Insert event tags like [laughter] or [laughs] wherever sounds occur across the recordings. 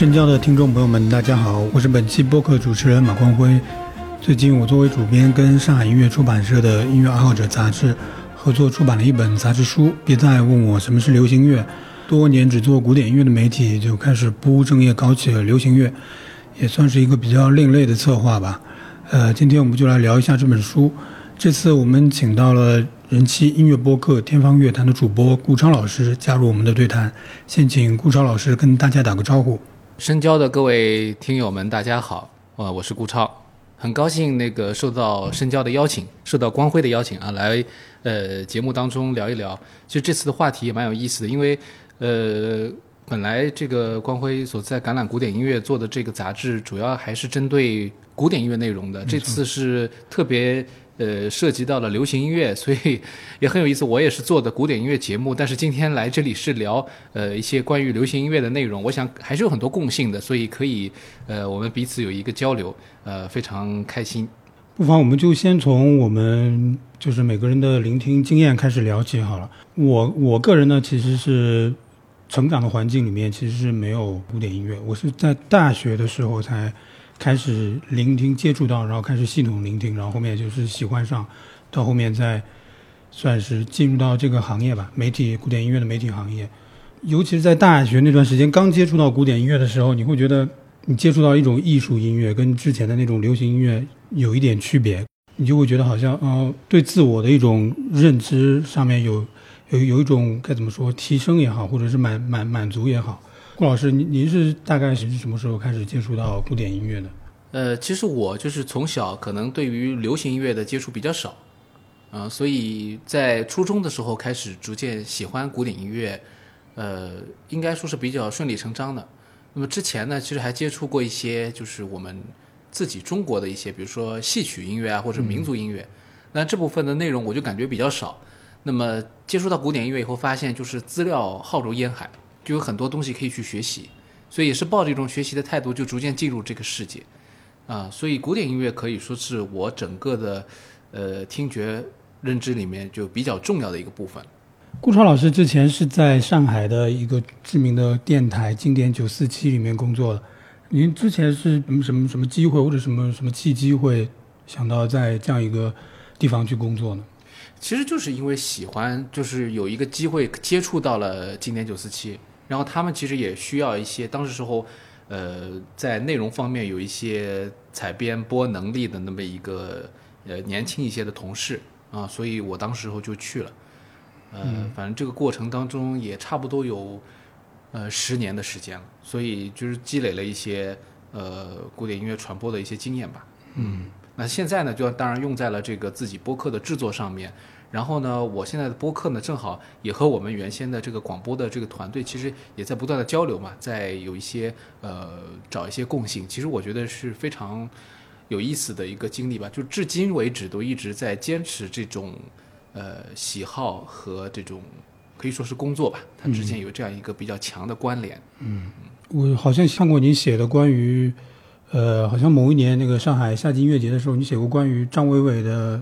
深交的听众朋友们，大家好，我是本期播客主持人马光辉。最近我作为主编，跟上海音乐出版社的音乐爱好者杂志合作出版了一本杂志书。别再问我什么是流行乐，多年只做古典音乐的媒体就开始不务正业，搞起了流行乐，也算是一个比较另类的策划吧。呃，今天我们就来聊一下这本书。这次我们请到了人气音乐播客《天方乐坛》的主播顾超老师加入我们的对谈。先请顾超老师跟大家打个招呼。深交的各位听友们，大家好，呃，我是顾超，很高兴那个受到深交的邀请，受到光辉的邀请啊，来呃节目当中聊一聊。其实这次的话题也蛮有意思的，因为呃本来这个光辉所在橄榄古典音乐做的这个杂志，主要还是针对古典音乐内容的，这次是特别。呃，涉及到了流行音乐，所以也很有意思。我也是做的古典音乐节目，但是今天来这里是聊呃一些关于流行音乐的内容。我想还是有很多共性的，所以可以呃我们彼此有一个交流，呃非常开心。不妨我们就先从我们就是每个人的聆听经验开始聊起好了。我我个人呢，其实是成长的环境里面其实是没有古典音乐，我是在大学的时候才。开始聆听、接触到，然后开始系统聆听，然后后面就是喜欢上，到后面再算是进入到这个行业吧，媒体古典音乐的媒体行业。尤其是在大学那段时间，刚接触到古典音乐的时候，你会觉得你接触到一种艺术音乐，跟之前的那种流行音乐有一点区别，你就会觉得好像，呃，对自我的一种认知上面有有有一种该怎么说提升也好，或者是满满满足也好。顾老师，您您是大概是什么时候开始接触到古典音乐的？呃，其实我就是从小可能对于流行音乐的接触比较少，啊，所以在初中的时候开始逐渐喜欢古典音乐，呃，应该说是比较顺理成章的。那么之前呢，其实还接触过一些就是我们自己中国的一些，比如说戏曲音乐啊，或者民族音乐，那这部分的内容我就感觉比较少。那么接触到古典音乐以后，发现就是资料浩如烟海。就有很多东西可以去学习，所以也是抱着一种学习的态度，就逐渐进入这个世界，啊，所以古典音乐可以说是我整个的，呃，听觉认知里面就比较重要的一个部分。顾超老师之前是在上海的一个知名的电台经典九四七里面工作的，您之前是什么什么什么机会或者什么什么契机会想到在这样一个地方去工作呢？其实就是因为喜欢，就是有一个机会接触到了经典九四七。然后他们其实也需要一些当时时候，呃，在内容方面有一些采编播能力的那么一个呃年轻一些的同事啊，所以我当时候就去了，呃，反正这个过程当中也差不多有呃十年的时间了，所以就是积累了一些呃古典音乐传播的一些经验吧。嗯，那现在呢，就当然用在了这个自己播客的制作上面。然后呢，我现在的播客呢，正好也和我们原先的这个广播的这个团队，其实也在不断的交流嘛，在有一些呃找一些共性。其实我觉得是非常有意思的一个经历吧。就至今为止都一直在坚持这种呃喜好和这种可以说是工作吧，它之间有这样一个比较强的关联。嗯，我好像看过你写的关于呃，好像某一年那个上海夏季音乐节的时候，你写过关于张伟伟的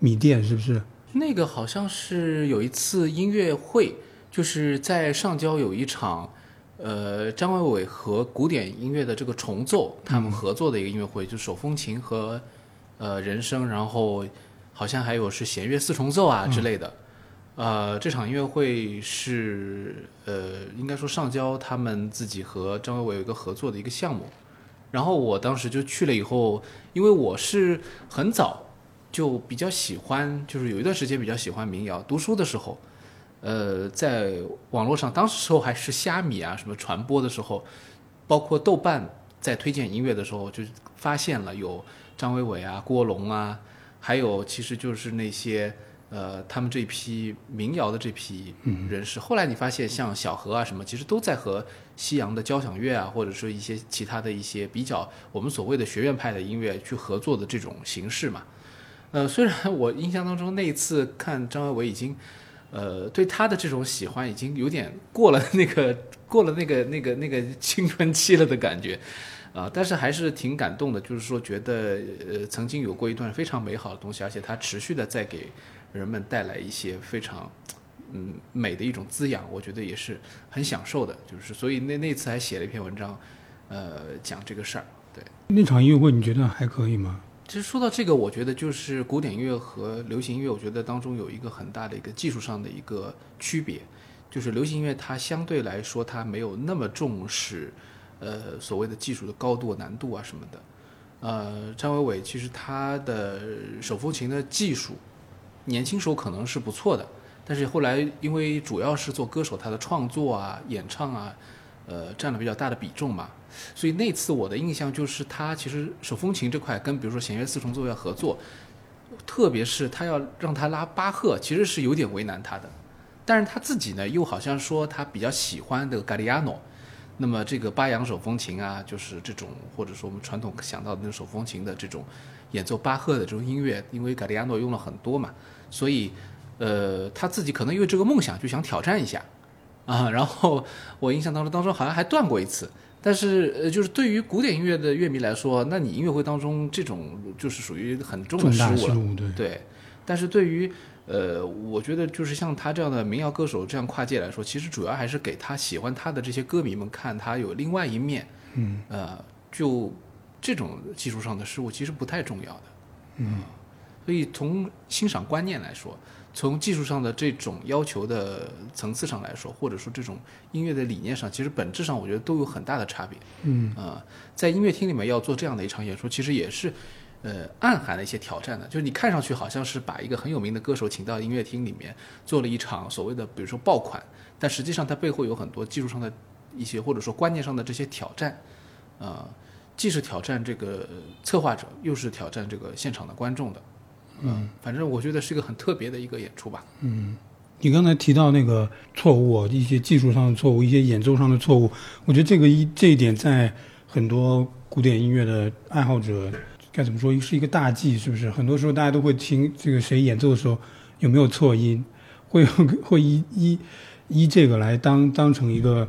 米店，是不是？那个好像是有一次音乐会，就是在上交有一场，呃，张伟伟和古典音乐的这个重奏，他们合作的一个音乐会，就手风琴和呃人声，然后好像还有是弦乐四重奏啊之类的。呃，这场音乐会是呃，应该说上交他们自己和张伟伟有一个合作的一个项目，然后我当时就去了以后，因为我是很早。就比较喜欢，就是有一段时间比较喜欢民谣。读书的时候，呃，在网络上，当时时候还是虾米啊什么传播的时候，包括豆瓣在推荐音乐的时候，就发现了有张伟伟啊、郭龙啊，还有其实就是那些呃他们这批民谣的这批人士。后来你发现像小何啊什么，其实都在和西洋的交响乐啊，或者说一些其他的一些比较我们所谓的学院派的音乐去合作的这种形式嘛。呃，虽然我印象当中那一次看张伟伟已经，呃，对他的这种喜欢已经有点过了那个过了那个那个那个青春期了的感觉，啊，但是还是挺感动的，就是说觉得呃曾经有过一段非常美好的东西，而且他持续的在给人们带来一些非常嗯美的一种滋养，我觉得也是很享受的，就是所以那那次还写了一篇文章，呃讲这个事儿。对，那场音乐会你觉得还可以吗？其实说到这个，我觉得就是古典音乐和流行音乐，我觉得当中有一个很大的一个技术上的一个区别，就是流行音乐它相对来说它没有那么重视，呃所谓的技术的高度、难度啊什么的。呃，张伟伟其实他的手风琴的技术，年轻时候可能是不错的，但是后来因为主要是做歌手，他的创作啊、演唱啊，呃占了比较大的比重嘛。所以那次我的印象就是他其实手风琴这块跟比如说弦乐四重奏要合作，特别是他要让他拉巴赫，其实是有点为难他的。但是他自己呢又好像说他比较喜欢这个 g 利亚诺，那么这个巴扬手风琴啊，就是这种或者说我们传统想到的那种手风琴的这种演奏巴赫的这种音乐，因为 g 利亚诺用了很多嘛，所以呃他自己可能因为这个梦想就想挑战一下啊。[laughs] 然后我印象当中当中好像还断过一次。但是，呃，就是对于古典音乐的乐迷来说，那你音乐会当中这种就是属于很重的失误了，对。但是对于，呃，我觉得就是像他这样的民谣歌手这样跨界来说，其实主要还是给他喜欢他的这些歌迷们看他有另外一面，嗯，呃，就这种技术上的失误其实不太重要的，嗯。所以从欣赏观念来说。从技术上的这种要求的层次上来说，或者说这种音乐的理念上，其实本质上我觉得都有很大的差别。嗯啊，在音乐厅里面要做这样的一场演出，其实也是，呃，暗含了一些挑战的。就是你看上去好像是把一个很有名的歌手请到音乐厅里面做了一场所谓的，比如说爆款，但实际上它背后有很多技术上的一些或者说观念上的这些挑战，啊，既是挑战这个策划者，又是挑战这个现场的观众的。嗯，反正我觉得是一个很特别的一个演出吧。嗯，你刚才提到那个错误，一些技术上的错误，一些演奏上的错误，我觉得这个一这一点在很多古典音乐的爱好者该怎么说，是一个大忌，是不是？很多时候大家都会听这个谁演奏的时候有没有错音，会会依依依这个来当当成一个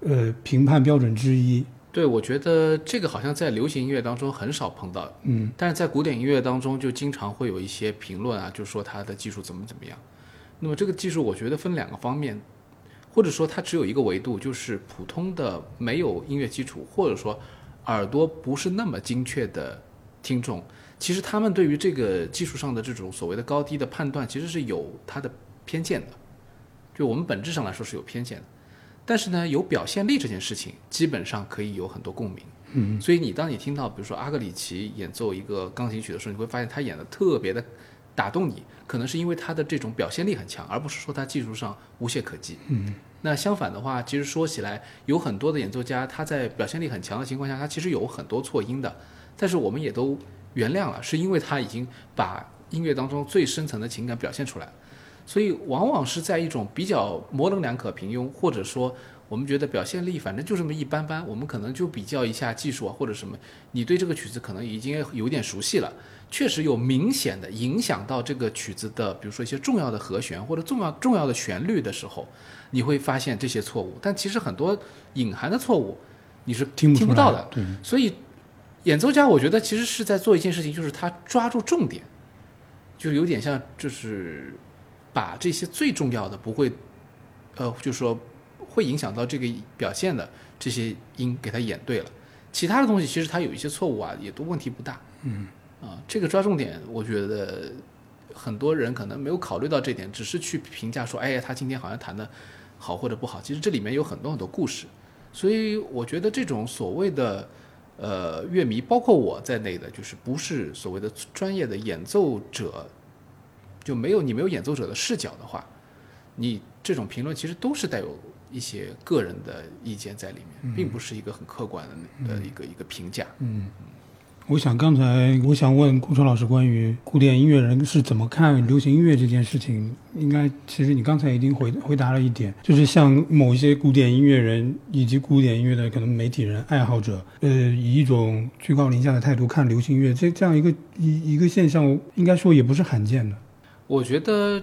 呃评判标准之一。对，我觉得这个好像在流行音乐当中很少碰到，嗯，但是在古典音乐当中就经常会有一些评论啊，就说它的技术怎么怎么样。那么这个技术我觉得分两个方面，或者说它只有一个维度，就是普通的没有音乐基础，或者说耳朵不是那么精确的听众，其实他们对于这个技术上的这种所谓的高低的判断，其实是有它的偏见的，就我们本质上来说是有偏见的。但是呢，有表现力这件事情，基本上可以有很多共鸣。嗯，所以你当你听到，比如说阿格里奇演奏一个钢琴曲的时候，你会发现他演的特别的打动你，可能是因为他的这种表现力很强，而不是说他技术上无懈可击。嗯，那相反的话，其实说起来，有很多的演奏家，他在表现力很强的情况下，他其实有很多错音的，但是我们也都原谅了，是因为他已经把音乐当中最深层的情感表现出来。所以往往是在一种比较模棱两可、平庸，或者说我们觉得表现力反正就这么一般般，我们可能就比较一下技术啊或者什么，你对这个曲子可能已经有点熟悉了，确实有明显的影响到这个曲子的，比如说一些重要的和弦或者重要重要的旋律的时候，你会发现这些错误。但其实很多隐含的错误你是听不到的。对，所以演奏家我觉得其实是在做一件事情，就是他抓住重点，就有点像就是。把这些最重要的不会，呃，就是说会影响到这个表现的这些音给他演对了，其他的东西其实他有一些错误啊，也都问题不大。嗯，啊，这个抓重点，我觉得很多人可能没有考虑到这点，只是去评价说，哎呀，他今天好像弹的好或者不好，其实这里面有很多很多故事。所以我觉得这种所谓的呃乐迷，包括我在内的，就是不是所谓的专业的演奏者。就没有你没有演奏者的视角的话，你这种评论其实都是带有一些个人的意见在里面，并不是一个很客观的的一个一个评价。嗯，我想刚才我想问顾超老师关于古典音乐人是怎么看流行音乐这件事情，应该其实你刚才已经回回答了一点，就是像某一些古典音乐人以及古典音乐的可能媒体人爱好者，呃，以一种居高临下的态度看流行音乐，这这样一个一一个现象，应该说也不是罕见的。我觉得，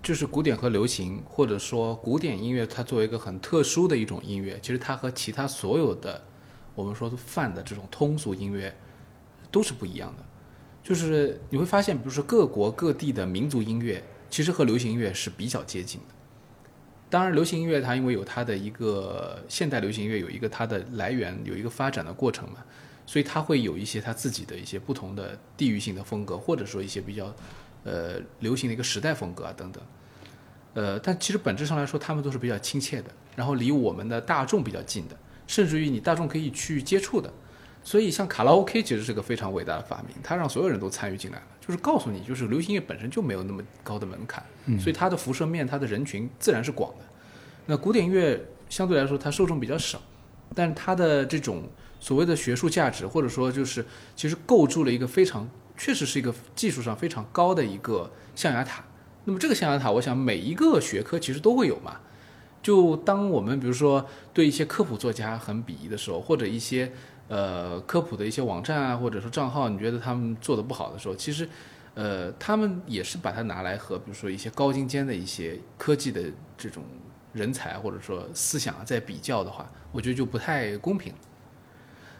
就是古典和流行，或者说古典音乐，它作为一个很特殊的一种音乐，其实它和其他所有的我们说泛的这种通俗音乐都是不一样的。就是你会发现，比如说各国各地的民族音乐，其实和流行音乐是比较接近的。当然，流行音乐它因为有它的一个现代流行音乐有一个它的来源，有一个发展的过程嘛，所以它会有一些它自己的一些不同的地域性的风格，或者说一些比较呃流行的一个时代风格啊等等。呃，但其实本质上来说，他们都是比较亲切的，然后离我们的大众比较近的，甚至于你大众可以去接触的。所以，像卡拉 OK 其实是个非常伟大的发明，它让所有人都参与进来了，就是告诉你，就是流行音乐本身就没有那么高的门槛，所以它的辐射面、它的人群自然是广的。那古典音乐相对来说，它受众比较少，但它的这种所谓的学术价值，或者说就是其实构筑了一个非常，确实是一个技术上非常高的一个象牙塔。那么这个象牙塔，我想每一个学科其实都会有嘛。就当我们比如说对一些科普作家很鄙夷的时候，或者一些呃科普的一些网站啊，或者说账号，你觉得他们做的不好的时候，其实呃他们也是把它拿来和比如说一些高精尖的一些科技的这种人才或者说思想啊在比较的话，我觉得就不太公平。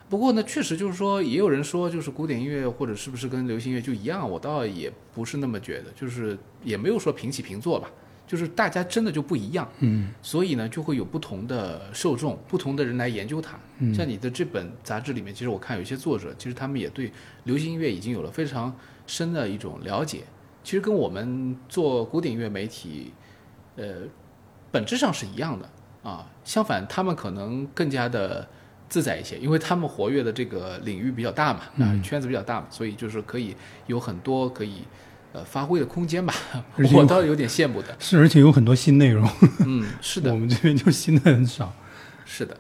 不过呢，确实就是说，也有人说，就是古典音乐或者是不是跟流行乐就一样，我倒也不是那么觉得，就是也没有说平起平坐吧，就是大家真的就不一样，嗯，所以呢，就会有不同的受众，不同的人来研究它。嗯像你的这本杂志里面，其实我看有些作者，其实他们也对流行音乐已经有了非常深的一种了解，其实跟我们做古典音乐媒体，呃，本质上是一样的啊。相反，他们可能更加的自在一些，因为他们活跃的这个领域比较大嘛，啊，圈子比较大嘛，所以就是可以有很多可以呃发挥的空间吧。我倒有点羡慕的。是，而且有很多新内容，嗯，[laughs] 是的我，们这边就新的很少。是的，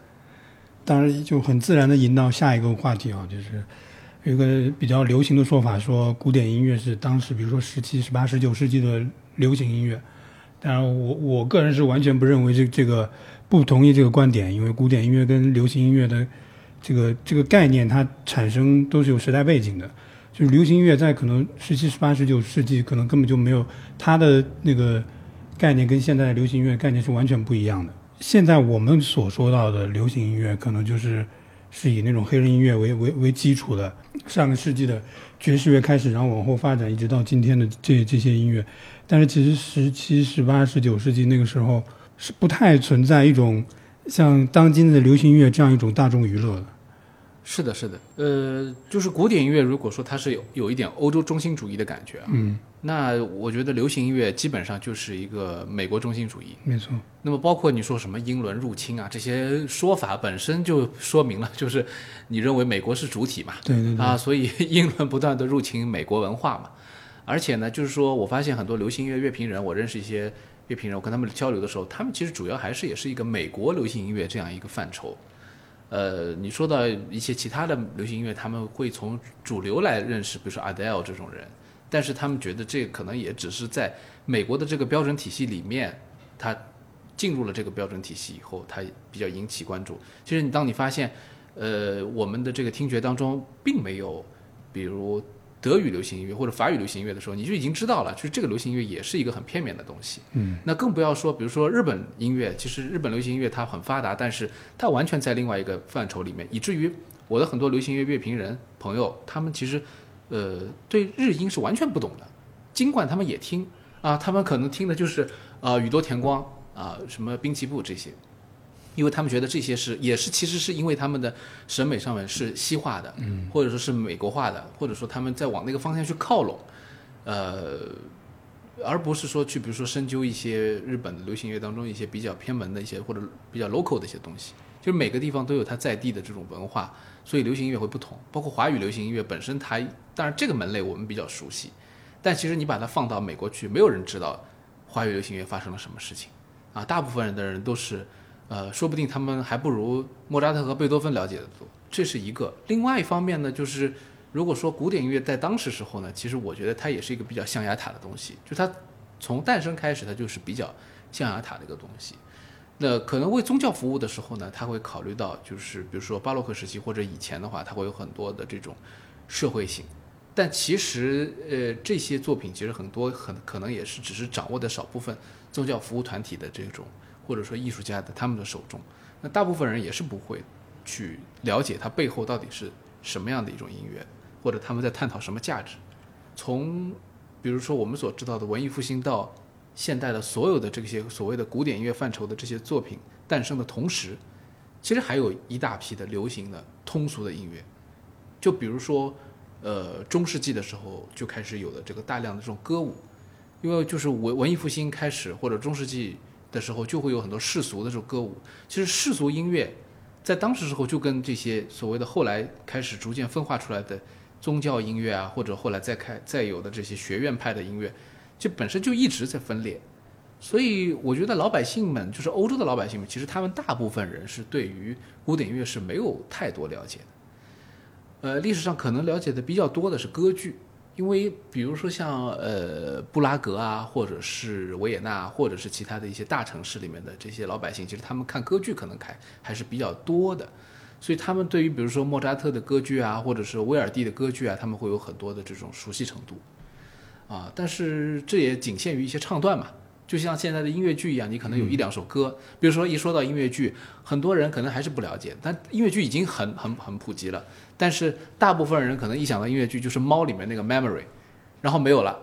当然就很自然的引到下一个话题啊，就是有一个比较流行的说法，说古典音乐是当时比如说十七、十八、十九世纪的流行音乐。当然我，我个人是完全不认为这这个不同意这个观点，因为古典音乐跟流行音乐的这个这个概念，它产生都是有时代背景的。就是流行音乐在可能十七、十八、十九世纪，可能根本就没有它的那个概念，跟现在流行音乐概念是完全不一样的。现在我们所说到的流行音乐，可能就是是以那种黑人音乐为为为基础的，上个世纪的爵士乐开始，然后往后发展，一直到今天的这这些音乐。但是其实十七、十八、十九世纪那个时候是不太存在一种像当今的流行音乐这样一种大众娱乐的。是的，是的，呃，就是古典音乐，如果说它是有有一点欧洲中心主义的感觉啊，嗯，那我觉得流行音乐基本上就是一个美国中心主义。没错，那么包括你说什么英伦入侵啊，这些说法本身就说明了，就是你认为美国是主体嘛，对对对，啊，所以 [laughs] 英伦不断的入侵美国文化嘛，而且呢，就是说我发现很多流行音乐乐评人，我认识一些乐评人，我跟他们交流的时候，他们其实主要还是也是一个美国流行音乐这样一个范畴。呃，你说到一些其他的流行音乐，他们会从主流来认识，比如说 Adele 这种人，但是他们觉得这可能也只是在美国的这个标准体系里面，他进入了这个标准体系以后，他比较引起关注。其实你当你发现，呃，我们的这个听觉当中并没有，比如德语流行音乐或者法语流行音乐的时候，你就已经知道了，就是这个流行音乐也是一个很片面的东西。嗯，那更不要说，比如说日本音乐，其实日本流行音乐它很发达，但是它完全在另外一个范畴里面，以至于我的很多流行音乐乐评人朋友，他们其实呃对日音是完全不懂的，尽管他们也听啊，他们可能听的就是啊、宇多田光啊、什么滨崎步这些。因为他们觉得这些是也是其实是因为他们的审美上面是西化的，嗯，或者说是美国化的，或者说他们在往那个方向去靠拢，呃，而不是说去比如说深究一些日本的流行乐当中一些比较偏门的一些或者比较 local 的一些东西。就是每个地方都有它在地的这种文化，所以流行音乐会不同。包括华语流行音乐本身它，当然这个门类我们比较熟悉，但其实你把它放到美国去，没有人知道华语流行乐发生了什么事情啊。大部分人的人都是。呃，说不定他们还不如莫扎特和贝多芬了解的多，这是一个。另外一方面呢，就是如果说古典音乐在当时时候呢，其实我觉得它也是一个比较象牙塔的东西，就它从诞生开始，它就是比较象牙塔的一个东西。那可能为宗教服务的时候呢，他会考虑到，就是比如说巴洛克时期或者以前的话，它会有很多的这种社会性。但其实，呃，这些作品其实很多很可能也是只是掌握的少部分宗教服务团体的这种。或者说艺术家的他们的手中，那大部分人也是不会去了解它背后到底是什么样的一种音乐，或者他们在探讨什么价值。从比如说我们所知道的文艺复兴到现代的所有的这些所谓的古典音乐范畴的这些作品诞生的同时，其实还有一大批的流行的通俗的音乐，就比如说，呃，中世纪的时候就开始有的这个大量的这种歌舞，因为就是文文艺复兴开始或者中世纪的时候就会有很多世俗的这种歌舞，其实世俗音乐在当时时候就跟这些所谓的后来开始逐渐分化出来的宗教音乐啊，或者后来再开再有的这些学院派的音乐，就本身就一直在分裂。所以我觉得老百姓们，就是欧洲的老百姓们，其实他们大部分人是对于古典音乐是没有太多了解的。呃，历史上可能了解的比较多的是歌剧，因为比如说像呃布拉格啊，或者是维也纳，或者是其他的一些大城市里面的这些老百姓，其实他们看歌剧可能还还是比较多的，所以他们对于比如说莫扎特的歌剧啊，或者是威尔第的歌剧啊，他们会有很多的这种熟悉程度。啊，但是这也仅限于一些唱段嘛。就像现在的音乐剧一样，你可能有一两首歌，比如说一说到音乐剧，很多人可能还是不了解，但音乐剧已经很很很普及了。但是大部分人可能一想到音乐剧就是猫里面那个 memory，然后没有了。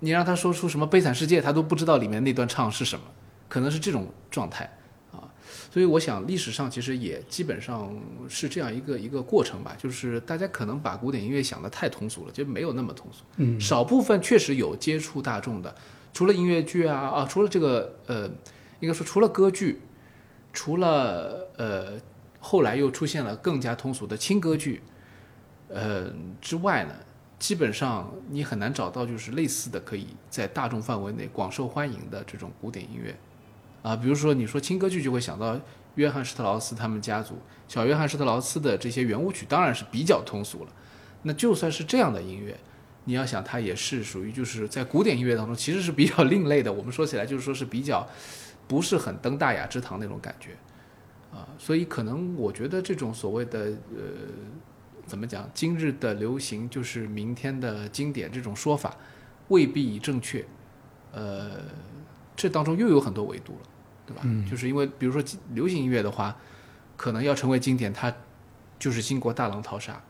你让他说出什么悲惨世界，他都不知道里面那段唱是什么，可能是这种状态啊。所以我想历史上其实也基本上是这样一个一个过程吧，就是大家可能把古典音乐想得太通俗了，就没有那么通俗。嗯，少部分确实有接触大众的。除了音乐剧啊啊，除了这个呃，应该说除了歌剧，除了呃后来又出现了更加通俗的轻歌剧，呃之外呢，基本上你很难找到就是类似的可以在大众范围内广受欢迎的这种古典音乐，啊，比如说你说轻歌剧就会想到约翰施特劳斯他们家族，小约翰施特劳斯的这些圆舞曲当然是比较通俗了，那就算是这样的音乐。你要想，它也是属于就是在古典音乐当中，其实是比较另类的。我们说起来，就是说是比较不是很登大雅之堂那种感觉啊。所以可能我觉得这种所谓的呃，怎么讲，今日的流行就是明天的经典这种说法，未必正确。呃，这当中又有很多维度了，对吧？嗯就是因为比如说流行音乐的话，可能要成为经典，它就是经过大浪淘沙。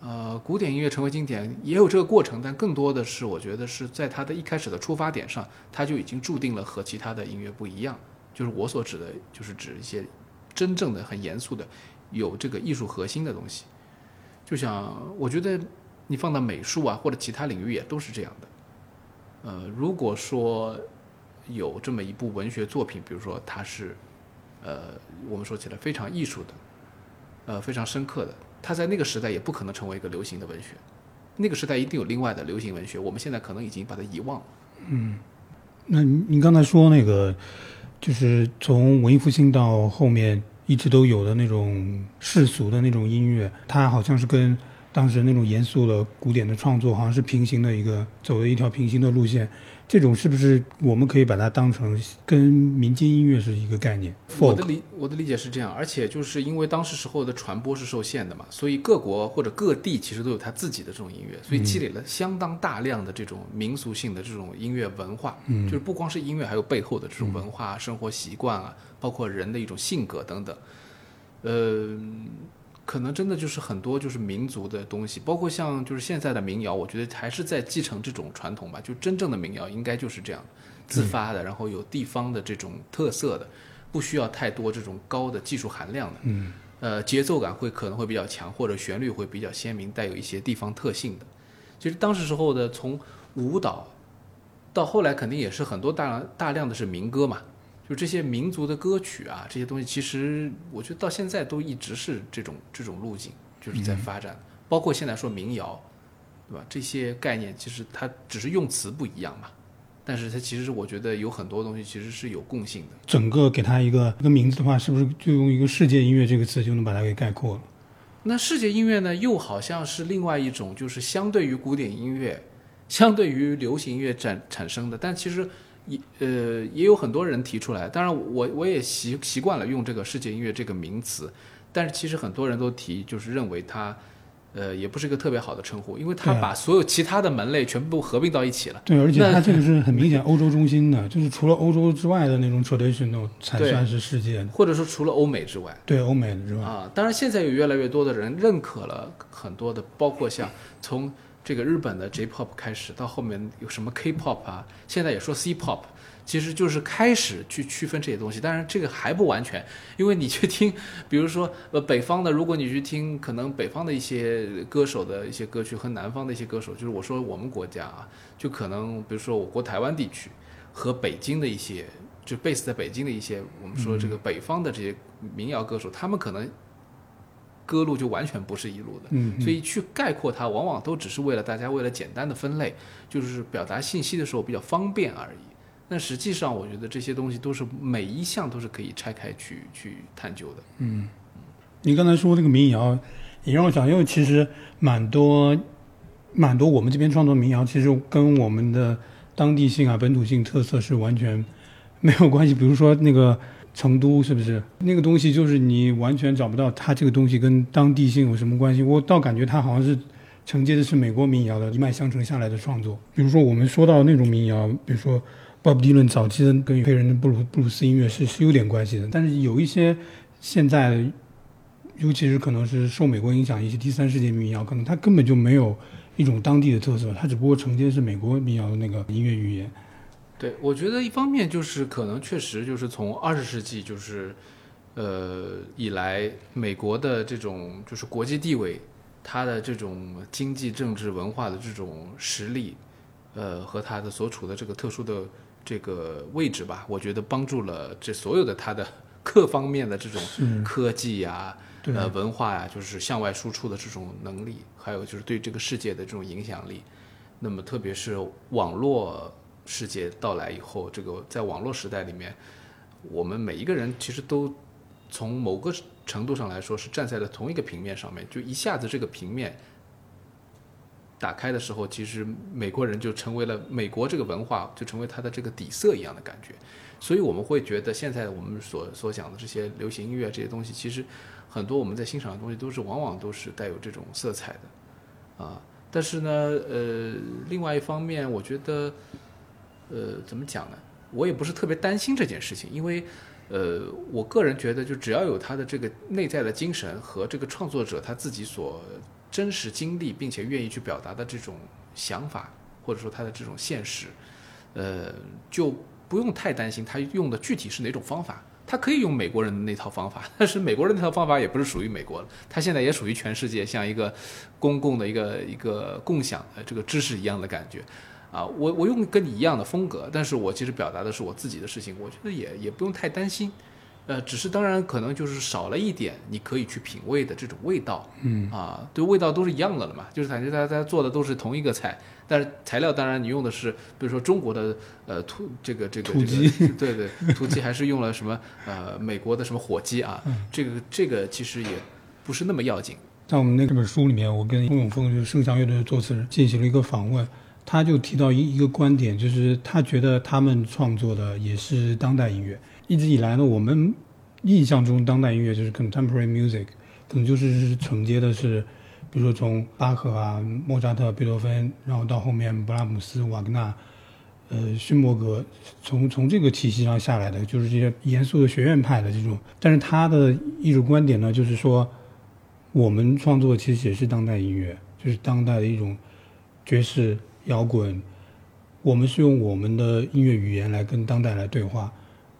呃，古典音乐成为经典也有这个过程，但更多的是我觉得是在它的一开始的出发点上，它就已经注定了和其他的音乐不一样。就是我所指的，就是指一些真正的很严肃的、有这个艺术核心的东西。就像我觉得你放到美术啊或者其他领域也都是这样的。呃，如果说有这么一部文学作品，比如说它是，呃，我们说起来非常艺术的，呃，非常深刻的。它在那个时代也不可能成为一个流行的文学，那个时代一定有另外的流行文学，我们现在可能已经把它遗忘了。嗯那您您刚才说那个，就是从文艺复兴到后面一直都有的那种世俗的那种音乐，它好像是跟当时那种严肃的古典的创作好像是平行的一个走的一条平行的路线。这种是不是我们可以把它当成跟民间音乐是一个概念我的理我的理解是这样，而且就是因为当时时候的传播是受限的嘛，所以各国或者各地其实都有它自己的这种音乐，所以积累了相当大量的这种民俗性的这种音乐文化。嗯就是不光是音乐，还有背后的这种文化、生活习惯啊，包括人的一种性格等等。呃，可能真的就是很多就是民族的东西，包括像就是现在的民谣，我觉得还是在继承这种传统吧。就真正的民谣应该就是这样，自发的，然后有地方的这种特色的，不需要太多这种高的技术含量的。嗯呃，节奏感会可能会比较强，或者旋律会比较鲜明，带有一些地方特性的。其实当时时候的从舞蹈到后来，肯定也是很多大量大量的是民歌嘛，就这些民族的歌曲啊，这些东西，其实我觉得到现在都一直是这种这种路径，就是在发展。包括现在说民谣，对吧？这些概念其实它只是用词不一样嘛，但是它其实我觉得有很多东西其实是有共性的。整个给它一个一个名字的话，是不是就用一个世界音乐这个词就能把它给概括了？那世界音乐呢，又好像是另外一种，就是相对于古典音乐，相对于流行音乐产产生的。但其实也呃也有很多人提出来，当然我我也习习惯了用这个世界音乐这个名词，但是其实很多人都提，就是认为它呃也不是一个特别好的称呼，因为它把所有其他的门类全部合并到一起了。对，而且它这个是很明显欧洲中心的，就是除了欧洲之外的那种 traditional 才对算是世界的。或者说除了欧美之外，对欧美的之外，啊，当然现在有越来越多的人认可了很多的，包括像从这个日本的 J-pop 开始，到后面有什么 K-pop 啊，现在也说 C-pop，其实就是开始去区分这些东西。当然这个还不完全，因为你去听，[laughs] 比如说呃北方的，如果你去听，可能北方的一些歌手的一些歌曲和南方的一些歌手，就是我说我们国家啊，就可能比如说我国台湾地区和北京的一些，就 base 在北京的一些，我们说这个北方的这些民谣歌手，他们可能。歌路就完全不是一路的，嗯，所以去概括它，往往都只是为了大家为了简单的分类，就是表达信息的时候比较方便而已。那实际上，我觉得这些东西都是每一项都是可以拆开去去探究的。嗯，你刚才说这个民谣，也让我想，因为其实蛮多蛮多我们这边创作民谣，其实跟我们的当地性啊、本土性特色是完全没有关系。比如说那个。成都是不是那个东西？就是你完全找不到它这个东西跟当地性有什么关系。我倒感觉它好像是承接的是美国民谣的一脉相承下来的创作。比如说我们说到那种民谣，比如说鲍勃迪伦早期的跟黑人的布鲁布鲁斯音乐是是有点关系的。但是有一些现在，尤其是可能是受美国影响一些第三世界民谣，可能它根本就没有一种当地的特色，它只不过承接的是美国民谣的那个音乐语言。对，我觉得一方面就是可能确实就是从二十世纪就是，呃以来，美国的这种就是国际地位，它的这种经济、政治、文化的这种实力，呃和它的所处的这个特殊的这个位置吧，我觉得帮助了这所有的它的 [laughs] 各方面的这种科技呀、呃文化呀，就是向外输出的这种能力，还有就是对这个世界的这种影响力。那么特别是网络。世界到来以后，这个在网络时代里面，我们每一个人其实都从某个程度上来说是站在了同一个平面上面，就一下子这个平面打开的时候，其实美国人就成为了美国这个文化就成为它的这个底色一样的感觉，所以我们会觉得现在我们所所讲的这些流行音乐这些东西，其实很多我们在欣赏的东西都是往往都是带有这种色彩的啊。但是呢，呃，另外一方面，我觉得。呃，怎么讲呢？我也不是特别担心这件事情，因为，呃，我个人觉得，就只要有他的这个内在的精神和这个创作者他自己所真实经历并且愿意去表达的这种想法，或者说他的这种现实，呃，就不用太担心他用的具体是哪种方法。他可以用美国人的那套方法，但是美国人那套方法也不是属于美国的，他现在也属于全世界，像一个公共的一个一个共享的这个知识一样的感觉。啊，我我用跟你一样的风格，但是我其实表达的是我自己的事情，我觉得也也不用太担心，呃，只是当然可能就是少了一点你可以去品味的这种味道，嗯，啊，对，味道都是一样的了嘛，就是感觉大家大家做的都是同一个菜，但是材料当然你用的是，比如说中国的呃土这个这个土鸡，对对，土鸡还是用了什么呃美国的什么火鸡啊，这个这个其实也不是那么要紧。在我们那本书里面，我跟洪永峰就是盛祥乐队的作词人进行了一个访问。他就提到一一个观点，就是他觉得他们创作的也是当代音乐。一直以来呢，我们印象中当代音乐就是 contemporary music，可能就是承接的是，比如说从巴赫啊、莫扎特、贝多芬，然后到后面布拉姆斯、瓦格纳、呃勋伯格，从从这个体系上下来的，就是这些严肃的学院派的这种。但是他的艺术观点呢，就是说，我们创作其实也是当代音乐，就是当代的一种爵士。摇滚，我们是用我们的音乐语言来跟当代来对话，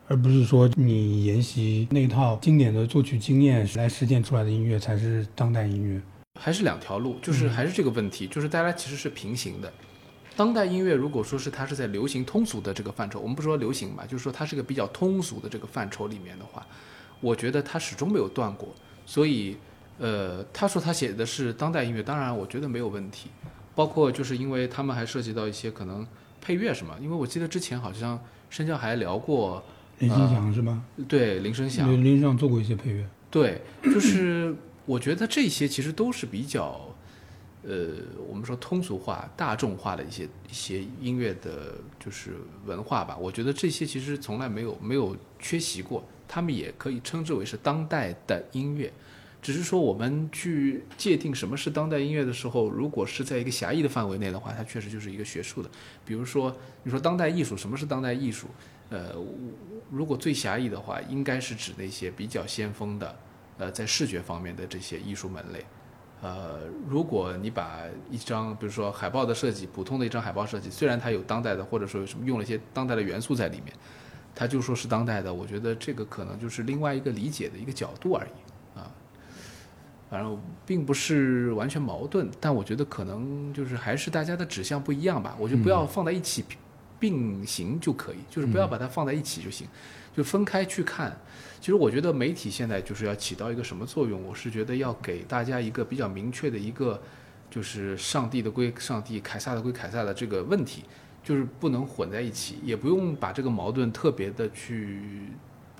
而不是说你沿袭那套经典的作曲经验来实践出来的音乐才是当代音乐，还是两条路，就是还是这个问题，就是大家其实是平行的。当代音乐如果说是它是在流行通俗的这个范畴，我们不说流行吧，就是说它是个比较通俗的这个范畴里面的话，我觉得它始终没有断过。所以，呃，他说他写的是当代音乐，当然我觉得没有问题。包括就是因为他们还涉及到一些可能配乐什么，因为我记得之前好像申教还聊过林声祥是吗？对，林声祥，林声祥做过一些配乐。对，就是我觉得这些其实都是比较，呃，我们说通俗化、大众化的一些一些音乐的，就是文化吧。我觉得这些其实从来没有没有缺席过，他们也可以称之为是当代的音乐。只是说，我们去界定什么是当代音乐的时候，如果是在一个狭义的范围内的话，它确实就是一个学术的。比如说，你说当代艺术，什么是当代艺术？呃，如果最狭义的话，应该是指那些比较先锋的，呃，在视觉方面的这些艺术门类，呃，如果你把一张，比如说海报的设计，普通的一张海报设计，虽然它有当代的，或者说什么用了一些当代的元素在里面，它就说是当代的，我觉得这个可能就是另外一个理解的一个角度而已啊。反正并不是完全矛盾，但我觉得可能就是还是大家的指向不一样吧。我就不要放在一起并行就可以，就是不要把它放在一起就行，就分开去看。其实我觉得媒体现在就是要起到一个什么作用？我是觉得要给大家一个比较明确的一个，就是上帝的归上帝，凯撒的归凯撒的这个问题，就是不能混在一起，也不用把这个矛盾特别的去。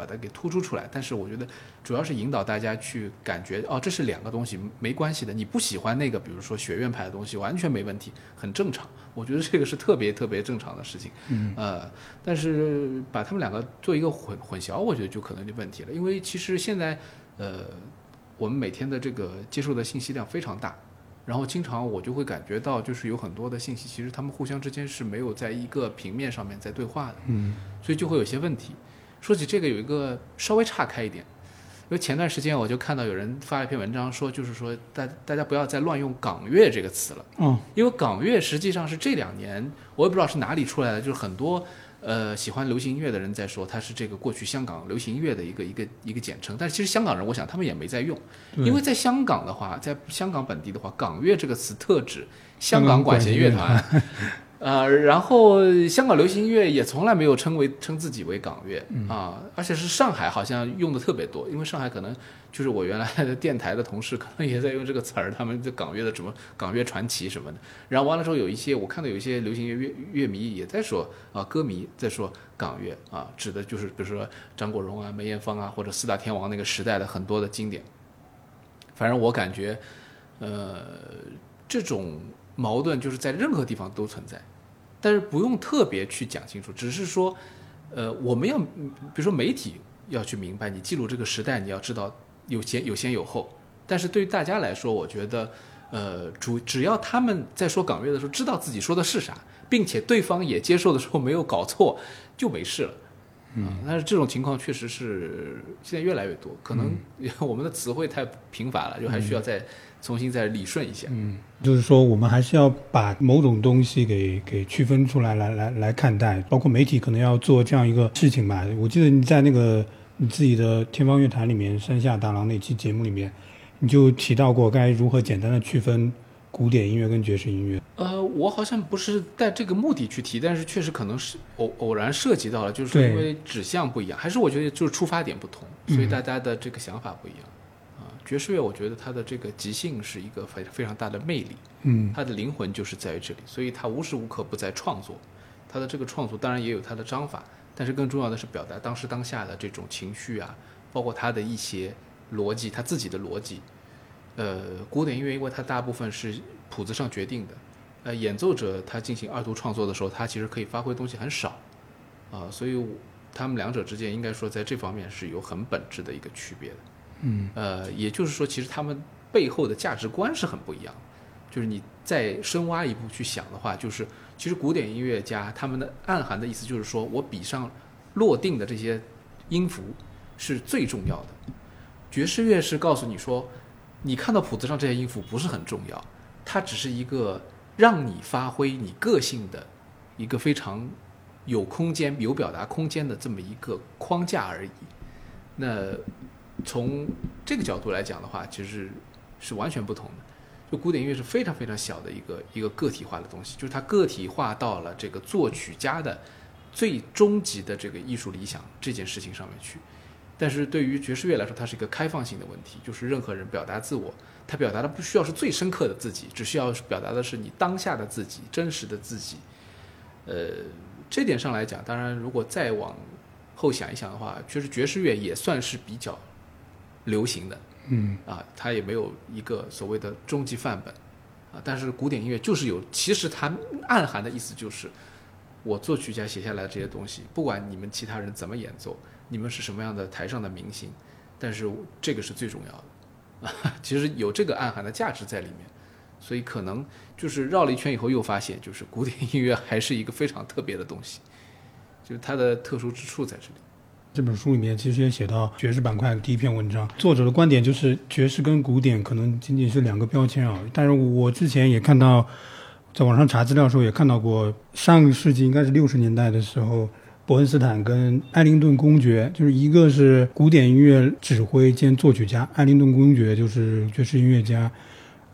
把它给突出出来，但是我觉得主要是引导大家去感觉哦，这是两个东西，没关系的。你不喜欢那个，比如说学院派的东西，完全没问题，很正常。我觉得这个是特别特别正常的事情。嗯，呃，但是把他们两个做一个混混淆，我觉得就可能就问题了。因为其实现在，呃，我们每天的这个接受的信息量非常大，然后经常我就会感觉到，就是有很多的信息，其实他们互相之间是没有在一个平面上面在对话的。嗯，所以就会有些问题。说起这个，有一个稍微岔开一点，因为前段时间我就看到有人发了一篇文章，说就是说大大家不要再乱用“港乐”这个词了。嗯，因为港乐实际上是这两年我也不知道是哪里出来的，就是很多呃喜欢流行音乐的人在说它是这个过去香港流行音乐的一个一个一个简称，但是其实香港人我想他们也没在用，因为在香港的话，在香港本地的话，“港乐”这个词特指香港管弦乐团。[laughs] 呃，然后香港流行音乐也从来没有称为称自己为港乐啊，而且是上海好像用的特别多，因为上海可能就是我原来的电台的同事可能也在用这个词儿，他们的港乐的什么港乐传奇什么的。然后完了之后，有一些我看到有一些流行乐乐乐迷也在说啊，歌迷在说港乐啊，指的就是比如说张国荣啊、梅艳芳啊，或者四大天王那个时代的很多的经典。反正我感觉，呃，这种。矛盾就是在任何地方都存在，但是不用特别去讲清楚，只是说，呃，我们要比如说媒体要去明白，你记录这个时代，你要知道有先有先有后。但是对于大家来说，我觉得，呃，主只要他们在说港乐的时候知道自己说的是啥，并且对方也接受的时候没有搞错，就没事了。嗯，但是这种情况确实是现在越来越多，可能 [laughs] 我们的词汇太贫乏了，就还需要再。重新再理顺一下，嗯，就是说我们还是要把某种东西给给区分出来，来来来看待，包括媒体可能要做这样一个事情吧。我记得你在那个你自己的天方乐坛里面，山下达郎那期节目里面，你就提到过该如何简单的区分古典音乐跟爵士音乐。呃，我好像不是带这个目的去提，但是确实可能是偶偶然涉及到了，就是因为指向不一样，还是我觉得就是出发点不同，所以大家的这个想法不一样。爵士乐，我觉得它的这个即兴是一个非非常大的魅力，嗯，它的灵魂就是在于这里，所以它无时无刻不在创作。它的这个创作当然也有它的章法，但是更重要的是表达当时当下的这种情绪啊，包括它的一些逻辑，他自己的逻辑。呃，古典音乐因为它大部分是谱子上决定的，呃，演奏者他进行二度创作的时候，他其实可以发挥东西很少，啊，所以他们两者之间应该说在这方面是有很本质的一个区别的。嗯，呃，也就是说，其实他们背后的价值观是很不一样。就是你再深挖一步去想的话，就是其实古典音乐家他们的暗含的意思就是说，我笔上落定的这些音符是最重要的。爵士乐是告诉你说，你看到谱子上这些音符不是很重要，它只是一个让你发挥你个性的一个非常有空间、有表达空间的这么一个框架而已。那。从这个角度来讲的话，其实是完全不同的。就古典音乐是非常非常小的一个一个个体化的东西，就是它个体化到了这个作曲家的最终极的这个艺术理想这件事情上面去。但是对于爵士乐来说，它是一个开放性的问题，就是任何人表达自我，他表达的不需要是最深刻的自己，只需要表达的是你当下的自己，真实的自己。呃，这点上来讲，当然如果再往后想一想的话，其实爵士乐也算是比较。流行的，嗯。啊，它也没有一个所谓的终极范本，啊，但是古典音乐就是有，其实它暗含的意思就是，我作曲家写下来的这些东西，不管你们其他人怎么演奏，你们是什么样的台上的明星，但是这个是最重要的，啊，[laughs] 其实有这个暗含的价值在里面，所以可能就是绕了一圈以后又发现，就是古典音乐还是一个非常特别的东西，就是它的特殊之处在这里。这本书里面其实也写到爵士板块第一篇文章，作者的观点就是爵士跟古典可能仅仅是两个标签啊。但是我之前也看到，在网上查资料的时候也看到过，上个世纪应该是六十年代的时候，伯恩斯坦跟艾灵顿公爵，就是一个是古典音乐指挥兼作曲家，艾灵顿公爵就是爵士音乐家。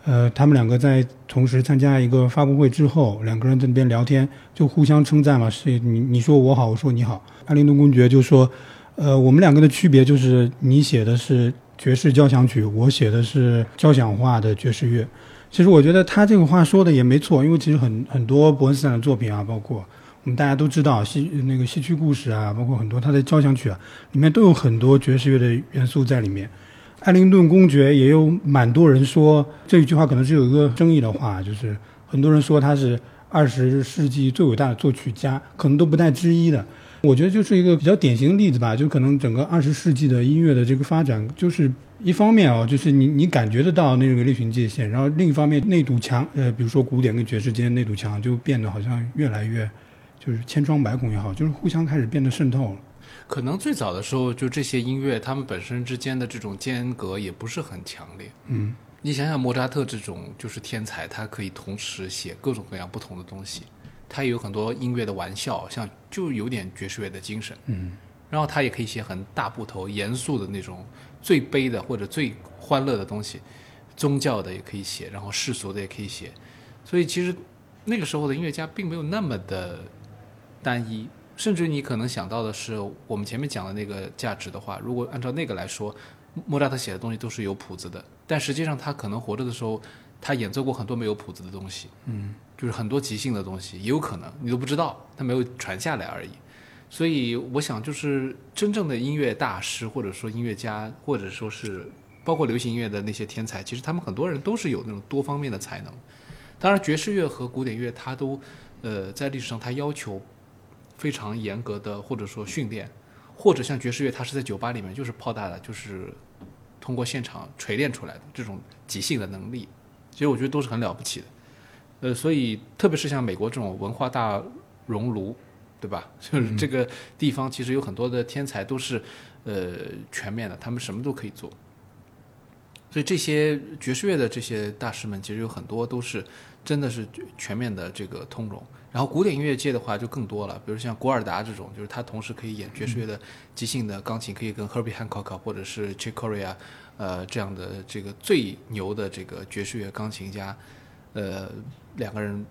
呃，他们两个在同时参加一个发布会之后，两个人在那边聊天，就互相称赞嘛，是你你说我好，我说你好。阿灵顿公爵就说，呃，我们两个的区别就是你写的是爵士交响曲，我写的是交响化的爵士乐。其实我觉得他这个话说的也没错，因为其实很很多伯恩斯坦的作品啊，包括我们大家都知道戏那个戏曲故事啊，包括很多他的交响曲啊，里面都有很多爵士乐的元素在里面。艾灵顿公爵也有蛮多人说这一句话可能是有一个争议的话，就是很多人说他是二十世纪最伟大的作曲家，可能都不带之一的。我觉得就是一个比较典型的例子吧，就可能整个二十世纪的音乐的这个发展，就是一方面啊，就是你你感觉得到那个类型界限，然后另一方面那堵墙，呃，比如说古典跟爵士间那堵墙就变得好像越来越，就是千疮百孔也好，就是互相开始变得渗透了。可能最早的时候，就这些音乐，他们本身之间的这种间隔也不是很强烈。嗯，你想想莫扎特这种就是天才，他可以同时写各种各样不同的东西，他也有很多音乐的玩笑，像就有点爵士乐的精神。嗯，然后他也可以写很大部头、严肃的那种最悲的或者最欢乐的东西，宗教的也可以写，然后世俗的也可以写。所以其实那个时候的音乐家并没有那么的单一。甚至你可能想到的是，我们前面讲的那个价值的话，如果按照那个来说，莫扎特写的东西都是有谱子的，但实际上他可能活着的时候，他演奏过很多没有谱子的东西，嗯，就是很多即兴的东西，也有可能你都不知道，他没有传下来而已。所以我想，就是真正的音乐大师，或者说音乐家，或者说是包括流行音乐的那些天才，其实他们很多人都是有那种多方面的才能。当然，爵士乐和古典乐，它都，呃，在历史上它要求。非常严格的，或者说训练，或者像爵士乐，它是在酒吧里面就是泡大的，就是通过现场锤炼出来的这种即兴的能力，其实我觉得都是很了不起的。呃，所以特别是像美国这种文化大熔炉，对吧？[laughs] 就是这个地方其实有很多的天才都是呃全面的，他们什么都可以做。所以这些爵士乐的这些大师们，其实有很多都是真的是全面的这个通融。然后古典音乐界的话就更多了，比如像古尔达这种，就是他同时可以演爵士乐的即兴的钢琴，可以跟 Herbie Hancock 或者是 Chick Corea，呃这样的这个最牛的这个爵士乐钢琴家，呃两个人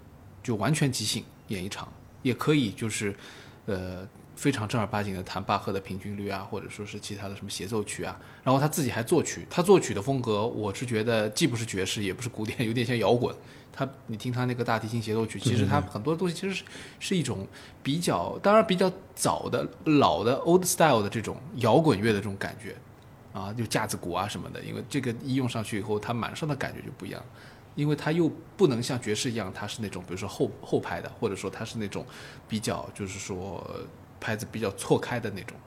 就完全即兴演一场，也可以就是呃非常正儿八经的弹巴赫的平均律啊，或者说是其他的什么协奏曲啊，然后他自己还作曲，他作曲的风格我是觉得既不是爵士也不是古典，有点像摇滚。他，你听他那个大提琴协奏曲，其实他很多东西其实是是一种比较，当然比较早的老的 old style 的这种摇滚乐的这种感觉，啊，就架子鼓啊什么的，因为这个一用上去以后，它马上的感觉就不一样，因为它又不能像爵士一样，它是那种比如说后后拍的，或者说它是那种比较就是说拍子比较错开的那种，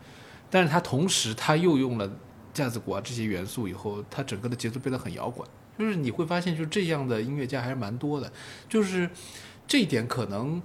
但是它同时它又用了架子鼓啊这些元素以后，它整个的节奏变得很摇滚。就是你会发现，就这样的音乐家还是蛮多的。就是这一点，可能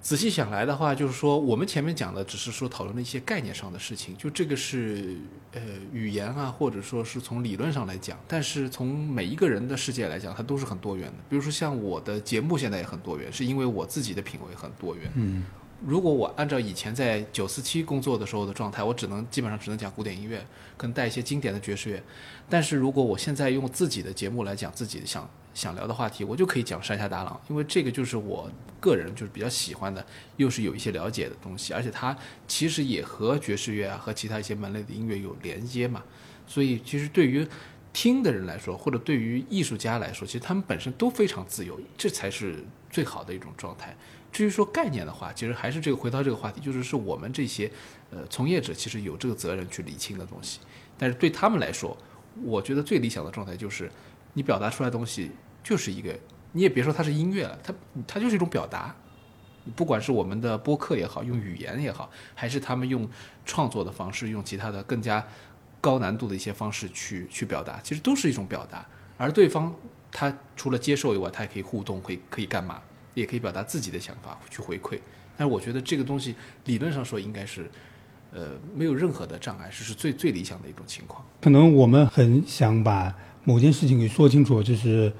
仔细想来的话，就是说我们前面讲的只是说讨论了一些概念上的事情，就这个是呃语言啊，或者说是从理论上来讲。但是从每一个人的世界来讲，它都是很多元的。比如说像我的节目现在也很多元，是因为我自己的品味很多元。嗯。如果我按照以前在九四七工作的时候的状态，我只能基本上只能讲古典音乐，可能带一些经典的爵士乐。但是如果我现在用自己的节目来讲自己想想聊的话题，我就可以讲山下达郎，因为这个就是我个人就是比较喜欢的，又是有一些了解的东西，而且它其实也和爵士乐啊和其他一些门类的音乐有连接嘛。所以其实对于听的人来说，或者对于艺术家来说，其实他们本身都非常自由，这才是最好的一种状态。至于说概念的话，其实还是这个回到这个话题，就是是我们这些呃从业者其实有这个责任去理清的东西。但是对他们来说，我觉得最理想的状态就是你表达出来的东西就是一个，你也别说它是音乐了，它它就是一种表达。不管是我们的播客也好，用语言也好，还是他们用创作的方式，用其他的更加高难度的一些方式去去表达，其实都是一种表达。而对方他除了接受以外，他也可以互动，可以可以干嘛？也可以表达自己的想法去回馈，但是我觉得这个东西理论上说应该是，呃，没有任何的障碍，这是最最理想的一种情况。可能我们很想把某件事情给说清楚，就是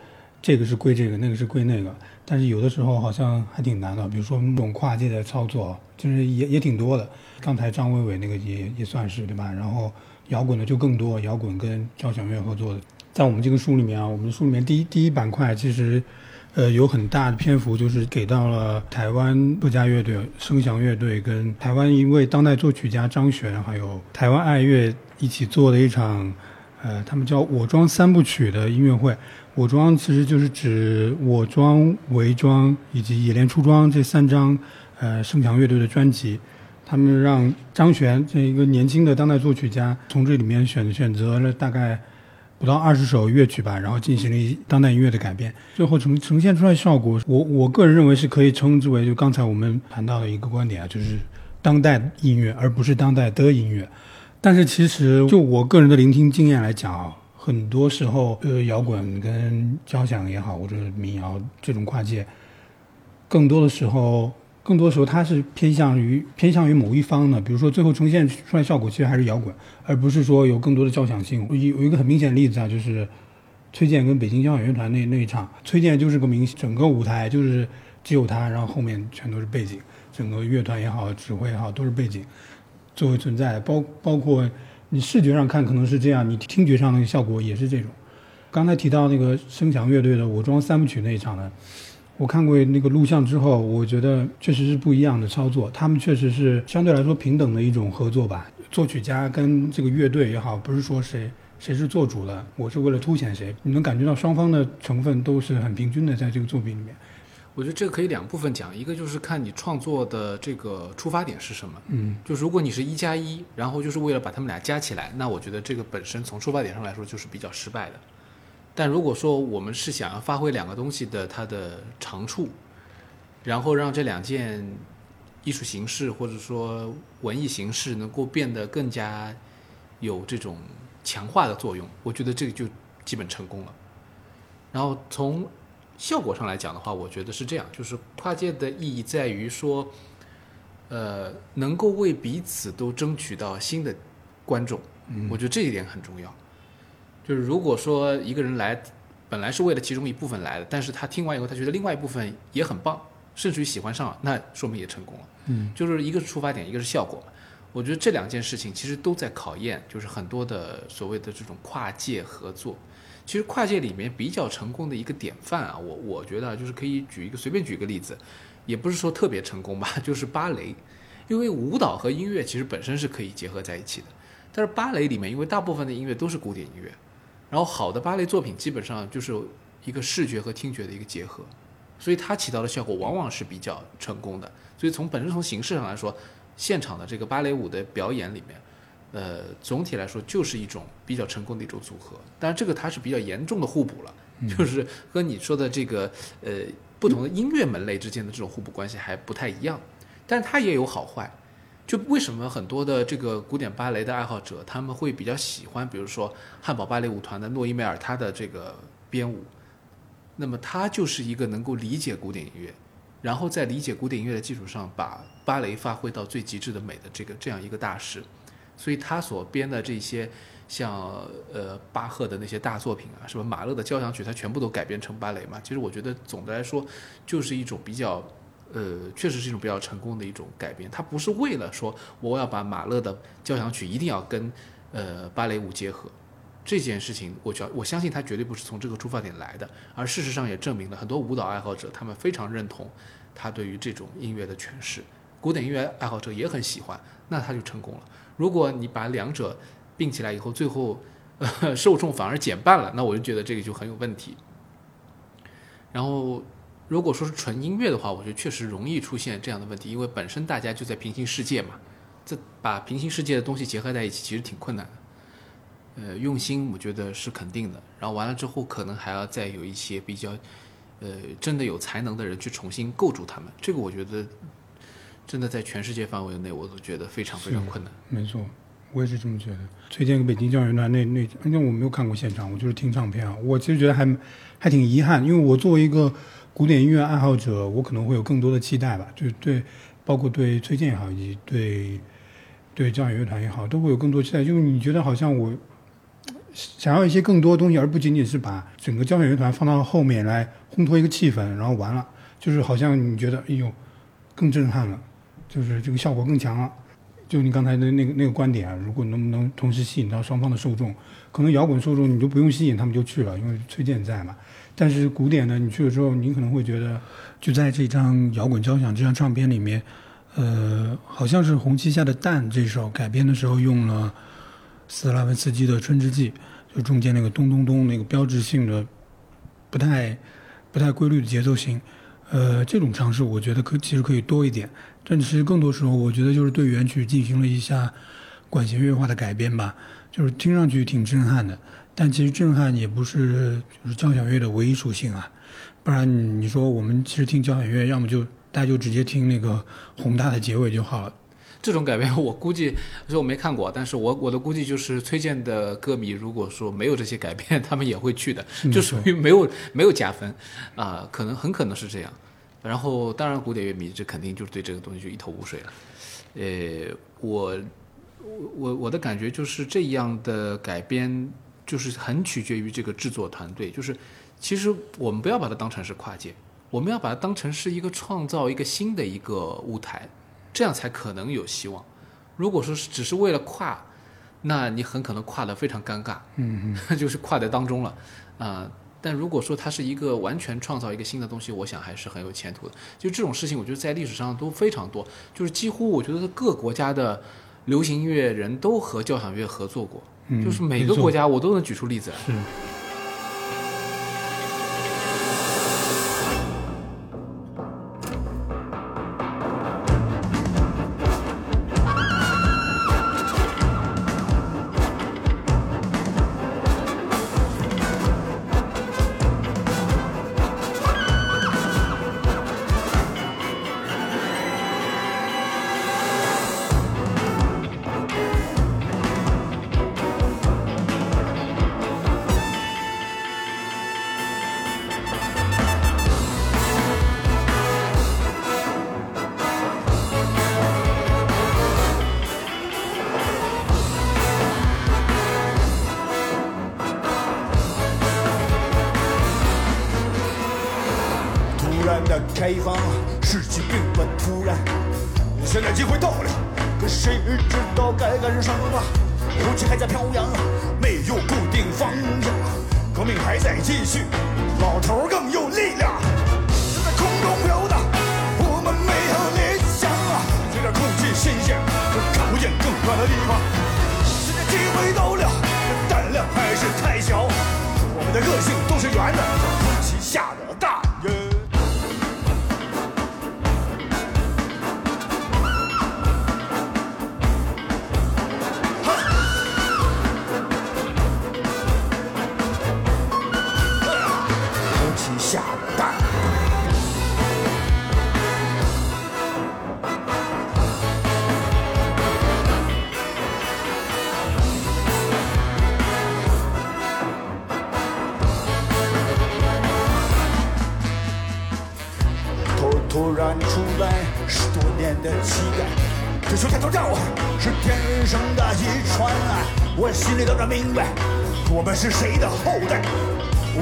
这个是归这个，那个是归那个，但是有的时候好像还挺难的。比如说那种跨界的操作，就是也也挺多的。刚才张伟伟那个也也算是对吧？然后摇滚的就更多，摇滚跟交响乐合作的。在我们这个书里面啊，我们书里面第一第一板块其实，呃，有很大的篇幅就是给到了台湾客家乐队、声祥乐队跟台湾一位当代作曲家张悬，还有台湾爱乐一起做的一场，呃，他们叫“我庄三部曲”的音乐会。我庄其实就是指我庄、韦庄以及野莲出庄这三张，呃，声祥乐队的专辑。他们让张悬这一个年轻的当代作曲家从这里面选选择了大概。不到二十首乐曲吧，然后进行了一当代音乐的改编，最后呈呈现出来效果，我我个人认为是可以称之为就刚才我们谈到的一个观点啊，就是当代音乐，而不是当代的音乐。但是其实就我个人的聆听经验来讲啊，很多时候呃摇滚跟交响也好，或者民谣这种跨界，更多的时候。更多时候，它是偏向于偏向于某一方的，比如说最后呈现出来效果其实还是摇滚，而不是说有更多的交响性。有有一个很明显的例子啊，就是崔健跟北京交响乐团那那一场，崔健就是个明星整个舞台就是只有他，然后后面全都是背景，整个乐团也好，指挥也好都是背景作为存在，包包括你视觉上看可能是这样，你听觉上的效果也是这种。刚才提到那个声强乐队的《武装三部曲》那一场呢？我看过那个录像之后，我觉得确实是不一样的操作。他们确实是相对来说平等的一种合作吧。作曲家跟这个乐队也好，不是说谁谁是做主了，我是为了凸显谁。你能感觉到双方的成分都是很平均的，在这个作品里面。我觉得这个可以两部分讲，一个就是看你创作的这个出发点是什么。嗯，就如果你是一加一，然后就是为了把他们俩加起来，那我觉得这个本身从出发点上来说就是比较失败的。但如果说我们是想要发挥两个东西的它的长处，然后让这两件艺术形式或者说文艺形式能够变得更加有这种强化的作用，我觉得这个就基本成功了。然后从效果上来讲的话，我觉得是这样，就是跨界的意义在于说，呃，能够为彼此都争取到新的观众，我觉得这一点很重要。就是如果说一个人来，本来是为了其中一部分来的，但是他听完以后，他觉得另外一部分也很棒，甚至于喜欢上了，那说明也成功了。嗯，就是一个是出发点，一个是效果。我觉得这两件事情其实都在考验，就是很多的所谓的这种跨界合作。其实跨界里面比较成功的一个典范啊，我我觉得就是可以举一个随便举一个例子，也不是说特别成功吧，[laughs] 就是芭蕾，因为舞蹈和音乐其实本身是可以结合在一起的，但是芭蕾里面因为大部分的音乐都是古典音乐。然后好的芭蕾作品基本上就是一个视觉和听觉的一个结合，所以它起到的效果往往是比较成功的。所以从本身从形式上来说，现场的这个芭蕾舞的表演里面，呃，总体来说就是一种比较成功的一种组合。但是这个它是比较严重的互补了，就是和你说的这个呃不同的音乐门类之间的这种互补关系还不太一样，但它也有好坏。就为什么很多的这个古典芭蕾的爱好者，他们会比较喜欢，比如说汉堡芭蕾舞团的诺伊梅尔他的这个编舞，那么他就是一个能够理解古典音乐，然后在理解古典音乐的基础上，把芭蕾发挥到最极致的美的这个这样一个大师，所以他所编的这些像呃巴赫的那些大作品啊，什么马勒的交响曲，他全部都改编成芭蕾嘛。其实我觉得总的来说，就是一种比较。呃，确实是一种比较成功的一种改编。它不是为了说我要把马勒的交响曲一定要跟呃芭蕾舞结合这件事情，我觉我相信它绝对不是从这个出发点来的。而事实上也证明了很多舞蹈爱好者他们非常认同他对于这种音乐的诠释，古典音乐爱好者也很喜欢，那他就成功了。如果你把两者并起来以后，最后呃 [laughs] 受众反而减半了，那我就觉得这个就很有问题。然后。如果说是纯音乐的话，我觉得确实容易出现这样的问题，因为本身大家就在平行世界嘛，这把平行世界的东西结合在一起，其实挺困难的。呃，用心我觉得是肯定的，然后完了之后，可能还要再有一些比较，呃，真的有才能的人去重新构筑他们。这个我觉得，真的在全世界范围内，我都觉得非常非常困难。没错，我也是这么觉得。推荐个北京交响乐团那那，因为我没有看过现场，我就是听唱片啊。我其实觉得还还挺遗憾，因为我作为一个。古典音乐爱好者，我可能会有更多的期待吧，就对，包括对崔健也好，以及对对交响乐团也好，都会有更多期待。就是你觉得好像我想要一些更多的东西，而不仅仅是把整个交响乐团放到后面来烘托一个气氛，然后完了，就是好像你觉得哎呦更震撼了，就是这个效果更强了。就你刚才的那个那个观点啊，如果能不能同时吸引到双方的受众，可能摇滚受众你就不用吸引他们就去了，因为崔健在嘛。但是古典呢，你去了之后，你可能会觉得，就在这张摇滚交响这张唱片里面，呃，好像是红旗下的蛋这首改编的时候用了斯拉文斯基的《春之祭》，就中间那个咚咚咚那个标志性的、不太不太规律的节奏型，呃，这种尝试我觉得可其实可以多一点。但其实更多时候，我觉得就是对原曲进行了一下管弦乐化的改编吧，就是听上去挺震撼的。但其实震撼也不是就是交响乐的唯一属性啊，不然你说我们其实听交响乐，要么就大家就直接听那个宏大的结尾就好了。这种改编我估计，说我没看过，但是我我的估计就是崔健的歌迷，如果说没有这些改编，[laughs] 他们也会去的，就属于没有没有加分啊，可能很可能是这样。然后，当然，古典乐迷这肯定就是对这个东西就一头雾水了。呃，我我我的感觉就是这样的改编，就是很取决于这个制作团队。就是其实我们不要把它当成是跨界，我们要把它当成是一个创造一个新的一个舞台，这样才可能有希望。如果说是只是为了跨，那你很可能跨得非常尴尬，嗯 [laughs] 就是跨在当中了啊。但如果说它是一个完全创造一个新的东西，我想还是很有前途的。就这种事情，我觉得在历史上都非常多，就是几乎我觉得各国家的流行音乐人都和交响乐合作过，嗯，就是每个国家我都能举出例子来。是。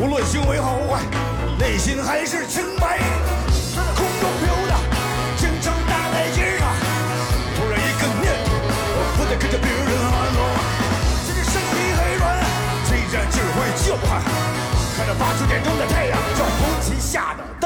无论行为好坏，内心还是清白。空中飘荡，京城大台阶上，突然一个念头，我不再跟着别人喊喽。现在身体很软，虽然只会叫喊，看着八九点钟的太阳，叫红旗下的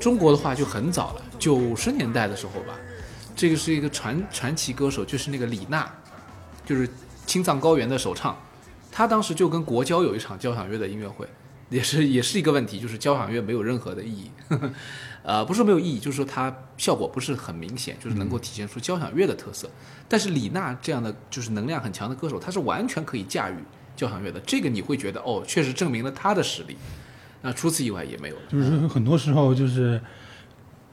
中国的话就很早了，九十年代的时候吧，这个是一个传传奇歌手，就是那个李娜，就是青藏高原的首唱，她当时就跟国交有一场交响乐的音乐会，也是也是一个问题，就是交响乐没有任何的意义，[laughs] 呃，不是没有意义，就是说它效果不是很明显，就是能够体现出交响乐的特色。但是李娜这样的就是能量很强的歌手，她是完全可以驾驭交响乐的，这个你会觉得哦，确实证明了她的实力。那除此以外也没有了。就是很多时候就是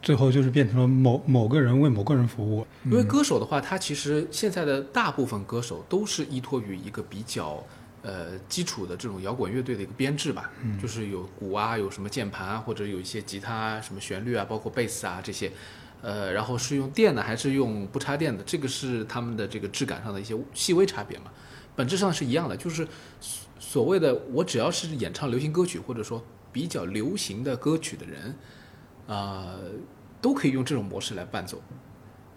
最后就是变成了某某个人为某个人服务。因为歌手的话，他其实现在的大部分歌手都是依托于一个比较呃基础的这种摇滚乐队的一个编制吧，就是有鼓啊，有什么键盘啊，或者有一些吉他、什么旋律啊，包括贝斯啊这些，呃，然后是用电的还是用不插电的，这个是他们的这个质感上的一些细微差别嘛，本质上是一样的，就是所谓的我只要是演唱流行歌曲或者说比较流行的歌曲的人，啊、都可以用这种模式来伴奏。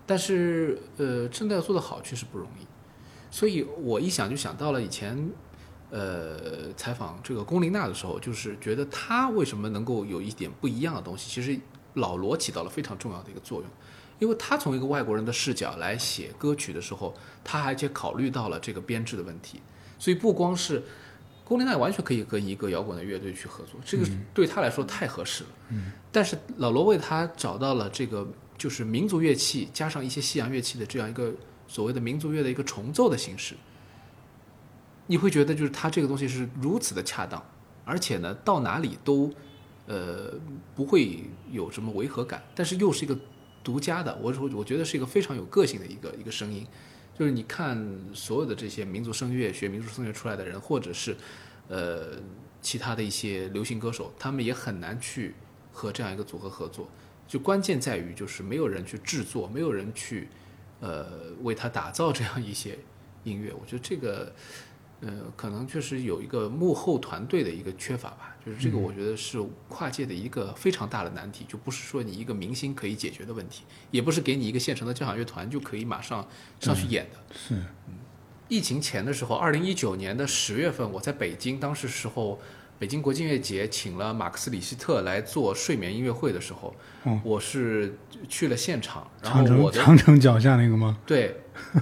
但是呃，真的要做得好确实不容易，所以我一想就想到了以前，呃，采访这个龚琳娜的时候，就是觉得她为什么能够有一点不一样的东西，其实老罗起到了非常重要的一个作用，因为他从一个外国人的视角来写歌曲的时候，他还且考虑到了这个编制的问题，所以不光是龚琳娜完全可以跟一个摇滚的乐队去合作，这个对他来说太合适了。嗯，但是老罗为他找到了这个就是民族乐器加上一些西洋乐器的这样一个所谓的民族乐的一个重奏的形式，你会觉得就是他这个东西是如此的恰当，而且呢到哪里都呃不会有什么违和感，但是又是一个独家的，我我我觉得是一个非常有个性的一个一个声音。就是你看所有的这些民族声乐、学民族声乐出来的人，或者是呃其他的一些流行歌手，他们也很难去和这样一个组合合作。就关键在于就是没有人去制作，没有人去呃为他打造这样一些音乐。我觉得这个呃可能确实有一个幕后团队的一个缺乏吧。就是这个我觉得是跨界的一个非常大的难题，就不是说你一个明星可以解决的问题，也不是给你一个现成的交响乐团就可以马上上去演的。是，疫情前的时候，二零一九年的十月份，我在北京，当时时候北京国际音乐节请了马克思里希特来做睡眠音乐会的时候，嗯我是去了现场，然后长城我的长城脚下那个吗？对，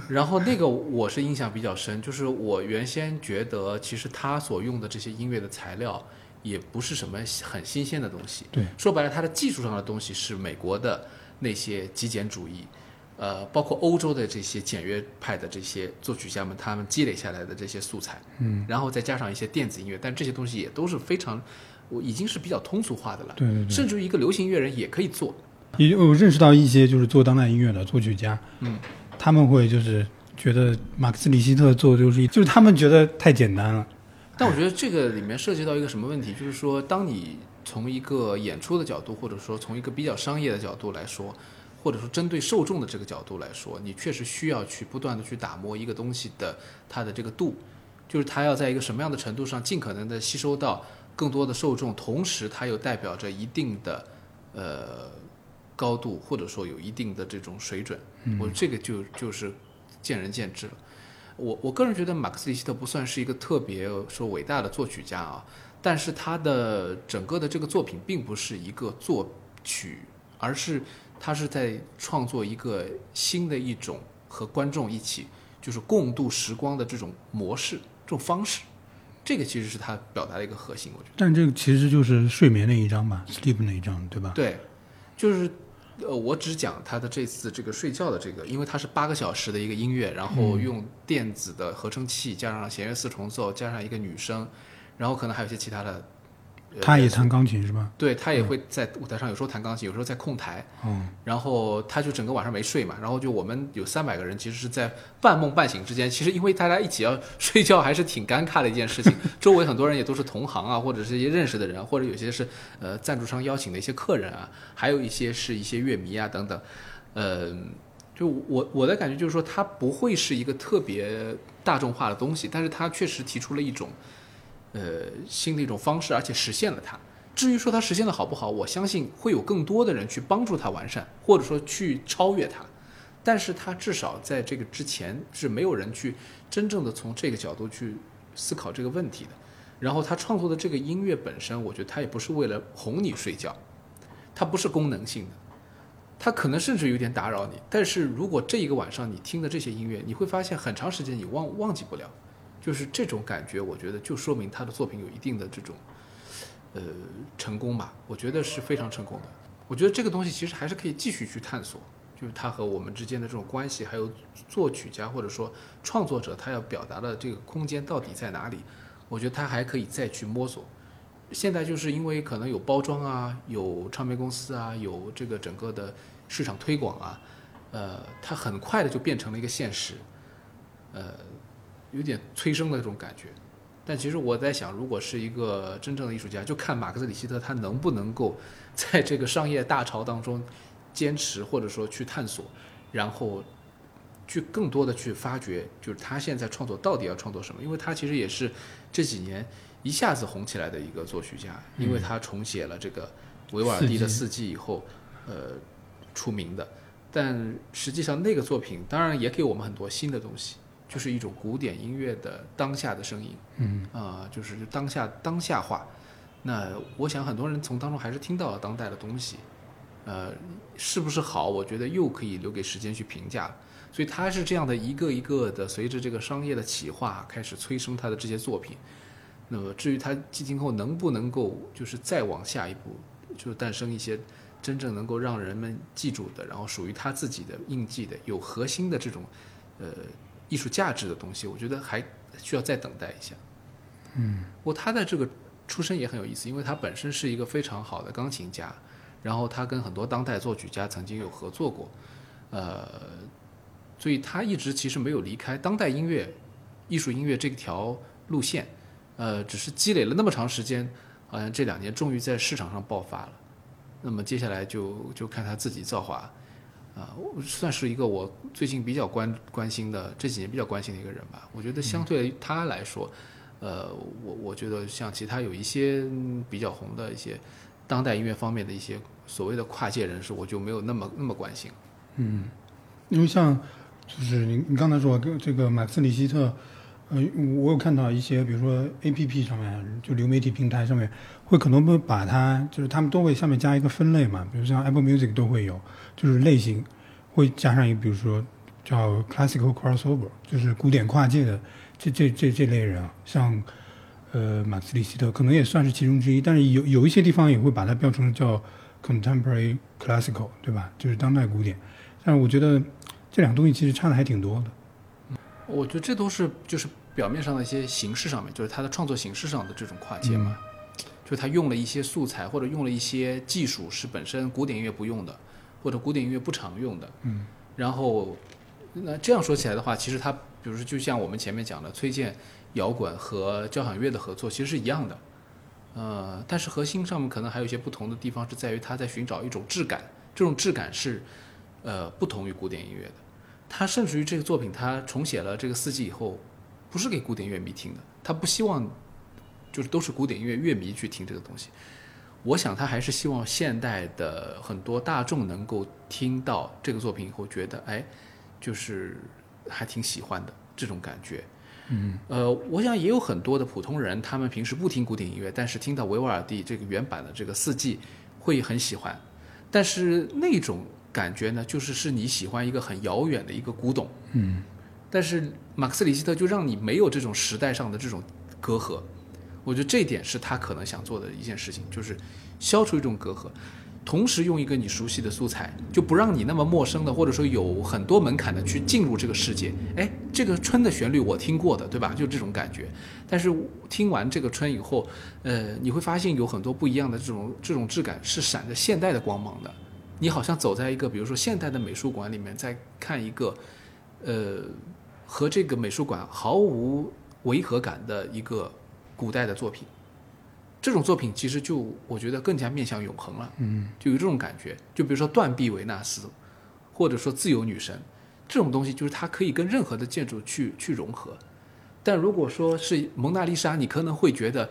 然后那个我是印象比较深，就是我原先觉得其实他所用的这些音乐的材料也不是什么很新鲜的东西，对，说白了，它的技术上的东西是美国的那些极简主义，呃，包括欧洲的这些简约派的这些作曲家们，他们积累下来的这些素材，嗯，然后再加上一些电子音乐，但这些东西也都是非常，我已经是比较通俗化的了，对对对。甚至于一个流行音乐人也可以做，也我认识到一些就是做当代音乐的作曲家，嗯，他们会就是觉得马克思里希特做的就是一就是他们觉得太简单了，但我觉得这个里面涉及到一个什么问题，就是说，当你从一个演出的角度，或者说从一个比较商业的角度来说，或者说针对受众的这个角度来说，你确实需要去不断的去打磨一个东西的它的这个度，就是它要在一个什么样的程度上尽可能的吸收到更多的受众，同时它又代表着一定的呃高度，或者说有一定的这种水准。我这个就就是见仁见智了。我我个人觉得马克思里希特不算是一个特别说伟大的作曲家啊，但是他的整个的这个作品并不是一个作曲，而是他是在创作一个新的一种和观众一起就是共度时光的这种模式、这种方式。这个其实是他表达的一个核心，我觉得。但这个其实就是睡眠那一章吧，sleep 那一章，对吧？对，就是呃，我只讲他的这次这个睡觉的这个，因为它是八个小时的一个音乐，然后用电子的合成器加上弦乐四重奏，加上一个女声，然后可能还有一些其他的。他也弹钢琴是吧？对他也会在舞台上有时候弹钢琴，有时候在控台，嗯，然后他就整个晚上没睡嘛，然后就我们有三百个人，其实是在半梦半醒之间，其实因为大家一起要睡觉，还是挺尴尬的一件事情。[laughs] 周围很多人也都是同行啊，或者是一些认识的人，或者有些是呃赞助商邀请的一些客人啊，还有一些是一些乐迷啊等等。呃，就我我的感觉就是说，它不会是一个特别大众化的东西，但是它确实提出了一种呃新的一种方式，而且实现了它。至于说它实现的好不好，我相信会有更多的人去帮助它完善，或者说去超越它。但是它至少在这个之前是没有人去真正的从这个角度去思考这个问题的。然后他创作的这个音乐本身，我觉得他也不是为了哄你睡觉，它不是功能性的，它可能甚至有点打扰你。但是如果这一个晚上你听的这些音乐，你会发现很长时间你忘忘记不了，就是这种感觉，我觉得就说明他的作品有一定的这种呃成功吧，我觉得是非常成功的。我觉得这个东西其实还是可以继续去探索，就是他和我们之间的这种关系，还有作曲家或者说创作者他要表达的这个空间到底在哪里。我觉得他还可以再去摸索。现在就是因为可能有包装啊，有唱片公司啊，有这个整个的市场推广啊，呃，它很快的就变成了一个现实，呃，有点催生的这种感觉。但其实我在想，如果是一个真正的艺术家，就看马克思·里希特他能不能够 [laughs] 在这个商业大潮当中坚持，或者说去探索，然后去更多的去发掘，就是他现在创作到底要创作什么？因为他其实也是这几年一下子红起来的一个作曲家，因为他重写了这个维瓦尔第的《四季》以后，呃，出名的。但实际上那个作品当然也给我们很多新的东西，就是一种古典音乐的当下的声音。嗯啊、就是当下当下化。那我想很多人从当中还是听到了当代的东西，呃，是不是好？我觉得又可以留给时间去评价。所以他是这样的一个一个的，随着这个商业的企划开始催生他的这些作品。那么至于他今后能不能够就是再往下一步，就诞生一些真正能够让人们记住的，然后属于他自己的印记的、有核心的这种呃艺术价值的东西，我觉得还需要再等待一下。嗯不过他的这个出身也很有意思，因为他本身是一个非常好的钢琴家，然后他跟很多当代作曲家曾经有合作过，呃，所以他一直其实没有离开当代音乐、艺术音乐这条路线，呃，只是积累了那么长时间，好像这两年终于在市场上爆发了。那么接下来就就看他自己造化，啊、我算是一个我最近比较关关心的这几年比较关心的一个人吧。我觉得相对于他来说，呃，我我觉得像其他有一些嗯比较红的一些当代音乐方面的一些所谓的跨界人士，我就没有那么那么关心。嗯，因为像就是你你刚才说跟这个马克思里希特，呃，我有看到一些，比如说 A P P 上面，就流媒体平台上面，会可能会把它，就是他们都会下面加一个分类嘛，比如像 Apple Music 都会有，就是类型会加上一个，比如说叫 Classical Crossover，就是古典跨界的这这这这类人啊，像呃马克思里希特可能也算是其中之一，但是有有一些地方也会把它标成叫 Contemporary Classical，对吧？就是当代古典。但是我觉得这两个东西其实差的还挺多的。我觉得这都是就是表面上的一些形式上面，就是他的创作形式上的这种跨界嘛，就他用了一些素材或者用了一些技术是本身古典音乐不用的，或者古典音乐不常用的，嗯，然后那这样说起来的话，其实他比如说就像我们前面讲的崔健摇滚和交响乐的合作其实是一样的，呃，但是核心上面可能还有一些不同的地方，是在于他在寻找一种质感，这种质感是呃不同于古典音乐的。他甚至于这个作品，他重写了这个四季以后，不是给古典乐迷听的，他不希望就是都是古典音乐乐迷去听这个东西。我想他还是希望现代的很多大众能够听到这个作品以后，觉得哎，就是还挺喜欢的这种感觉。嗯，呃，我想也有很多的普通人，他们平时不听古典音乐，但是听到维瓦尔第这个原版的这个四季，会很喜欢。但是那种感觉呢，就是是你喜欢一个很遥远的一个古董，嗯但是马克思里希特就让你没有这种时代上的这种隔阂，我觉得这一点是他可能想做的一件事情，就是消除一种隔阂，同时用一个你熟悉的素材，就不让你那么陌生的，或者说有很多门槛的去进入这个世界。哎，这个春的旋律我听过的，对吧？就这种感觉。但是听完这个春以后，呃，你会发现有很多不一样的这种这种质感，是闪着现代的光芒的。你好像走在一个比如说现代的美术馆里面，在看一个，呃，和这个美术馆毫无违和感的一个古代的作品。这种作品其实就我觉得更加面向永恒了，嗯就有这种感觉。就比如说断臂维纳斯，或者说自由女神这种东西，就是它可以跟任何的建筑去去融合。但如果说是蒙娜丽莎，你可能会觉得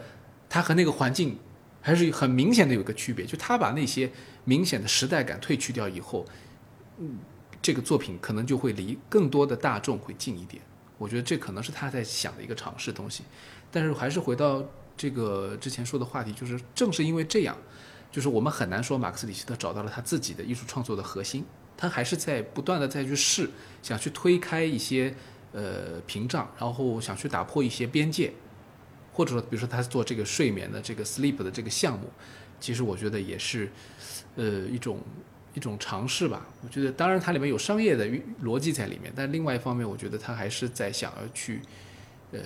它和那个环境还是很明显的有一个区别，就它把那些明显的时代感褪去掉以后，嗯，这个作品可能就会离更多的大众会近一点。我觉得这可能是他在想的一个尝试东西。但是还是回到这个之前说的话题，就是正是因为这样，就是我们很难说马克思里希特找到了他自己的艺术创作的核心，他还是在不断的再去试，想去推开一些呃屏障，然后想去打破一些边界，或者说比如说他做这个睡眠的这个 sleep 的这个项目，其实我觉得也是呃一种一种尝试吧。我觉得当然它里面有商业的逻辑在里面，但另外一方面，我觉得他还是在想要去呃。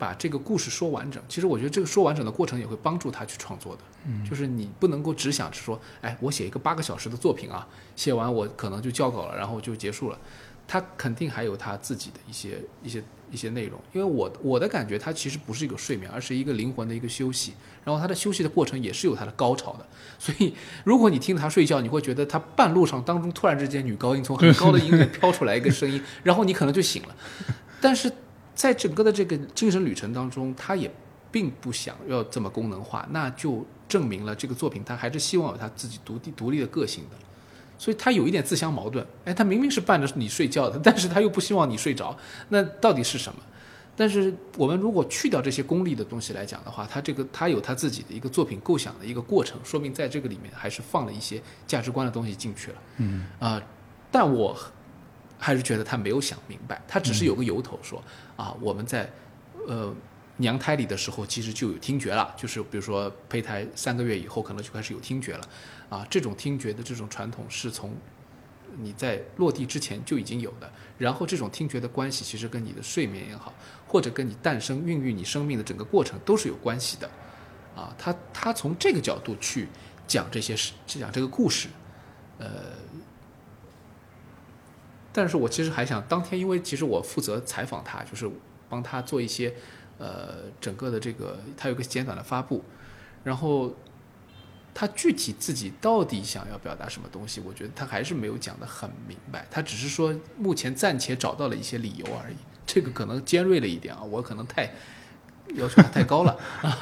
把这个故事说完整，其实我觉得这个说完整的过程也会帮助他去创作的。嗯，就是你不能够只想着说，哎，我写一个八个小时的作品啊，写完我可能就交稿了，然后就结束了。他肯定还有他自己的一些一些一些内容，因为我我的感觉，他其实不是一个睡眠，而是一个灵魂的一个休息。然后他的休息的过程也是有他的高潮的。所以如果你听他睡觉，你会觉得他半路上当中突然之间女高音从很高的音乐飘出来一个声音，然后你可能就醒了。但是。在整个的这个精神旅程当中，他也并不想要这么功能化，那就证明了这个作品他还是希望有他自己独立独立的个性的，所以他有一点自相矛盾。哎，他明明是伴着你睡觉的，[laughs] 但是他又不希望你睡着，那到底是什么？但是我们如果去掉这些功利的东西来讲的话，他这个他有他自己的一个作品构想的一个过程，说明在这个里面还是放了一些价值观的东西进去了。嗯啊，但我。还是觉得他没有想明白，他只是有个由头说啊，我们在呃娘胎里的时候其实就有听觉了，就是比如说胚胎三个月以后可能就开始有听觉了，啊，这种听觉的这种传统是从你在落地之前就已经有的，然后这种听觉的关系其实跟你的睡眠也好，或者跟你诞生孕育你生命的整个过程都是有关系的，啊，他他从这个角度去讲这些事，讲这个故事，呃。但是我其实还想，当天因为其实我负责采访他，就是帮他做一些，呃，整个的这个他有个简短的发布，然后他具体自己到底想要表达什么东西，我觉得他还是没有讲得很明白，他只是说目前暂且找到了一些理由而已，这个可能尖锐了一点啊，我可能太要求他太高了，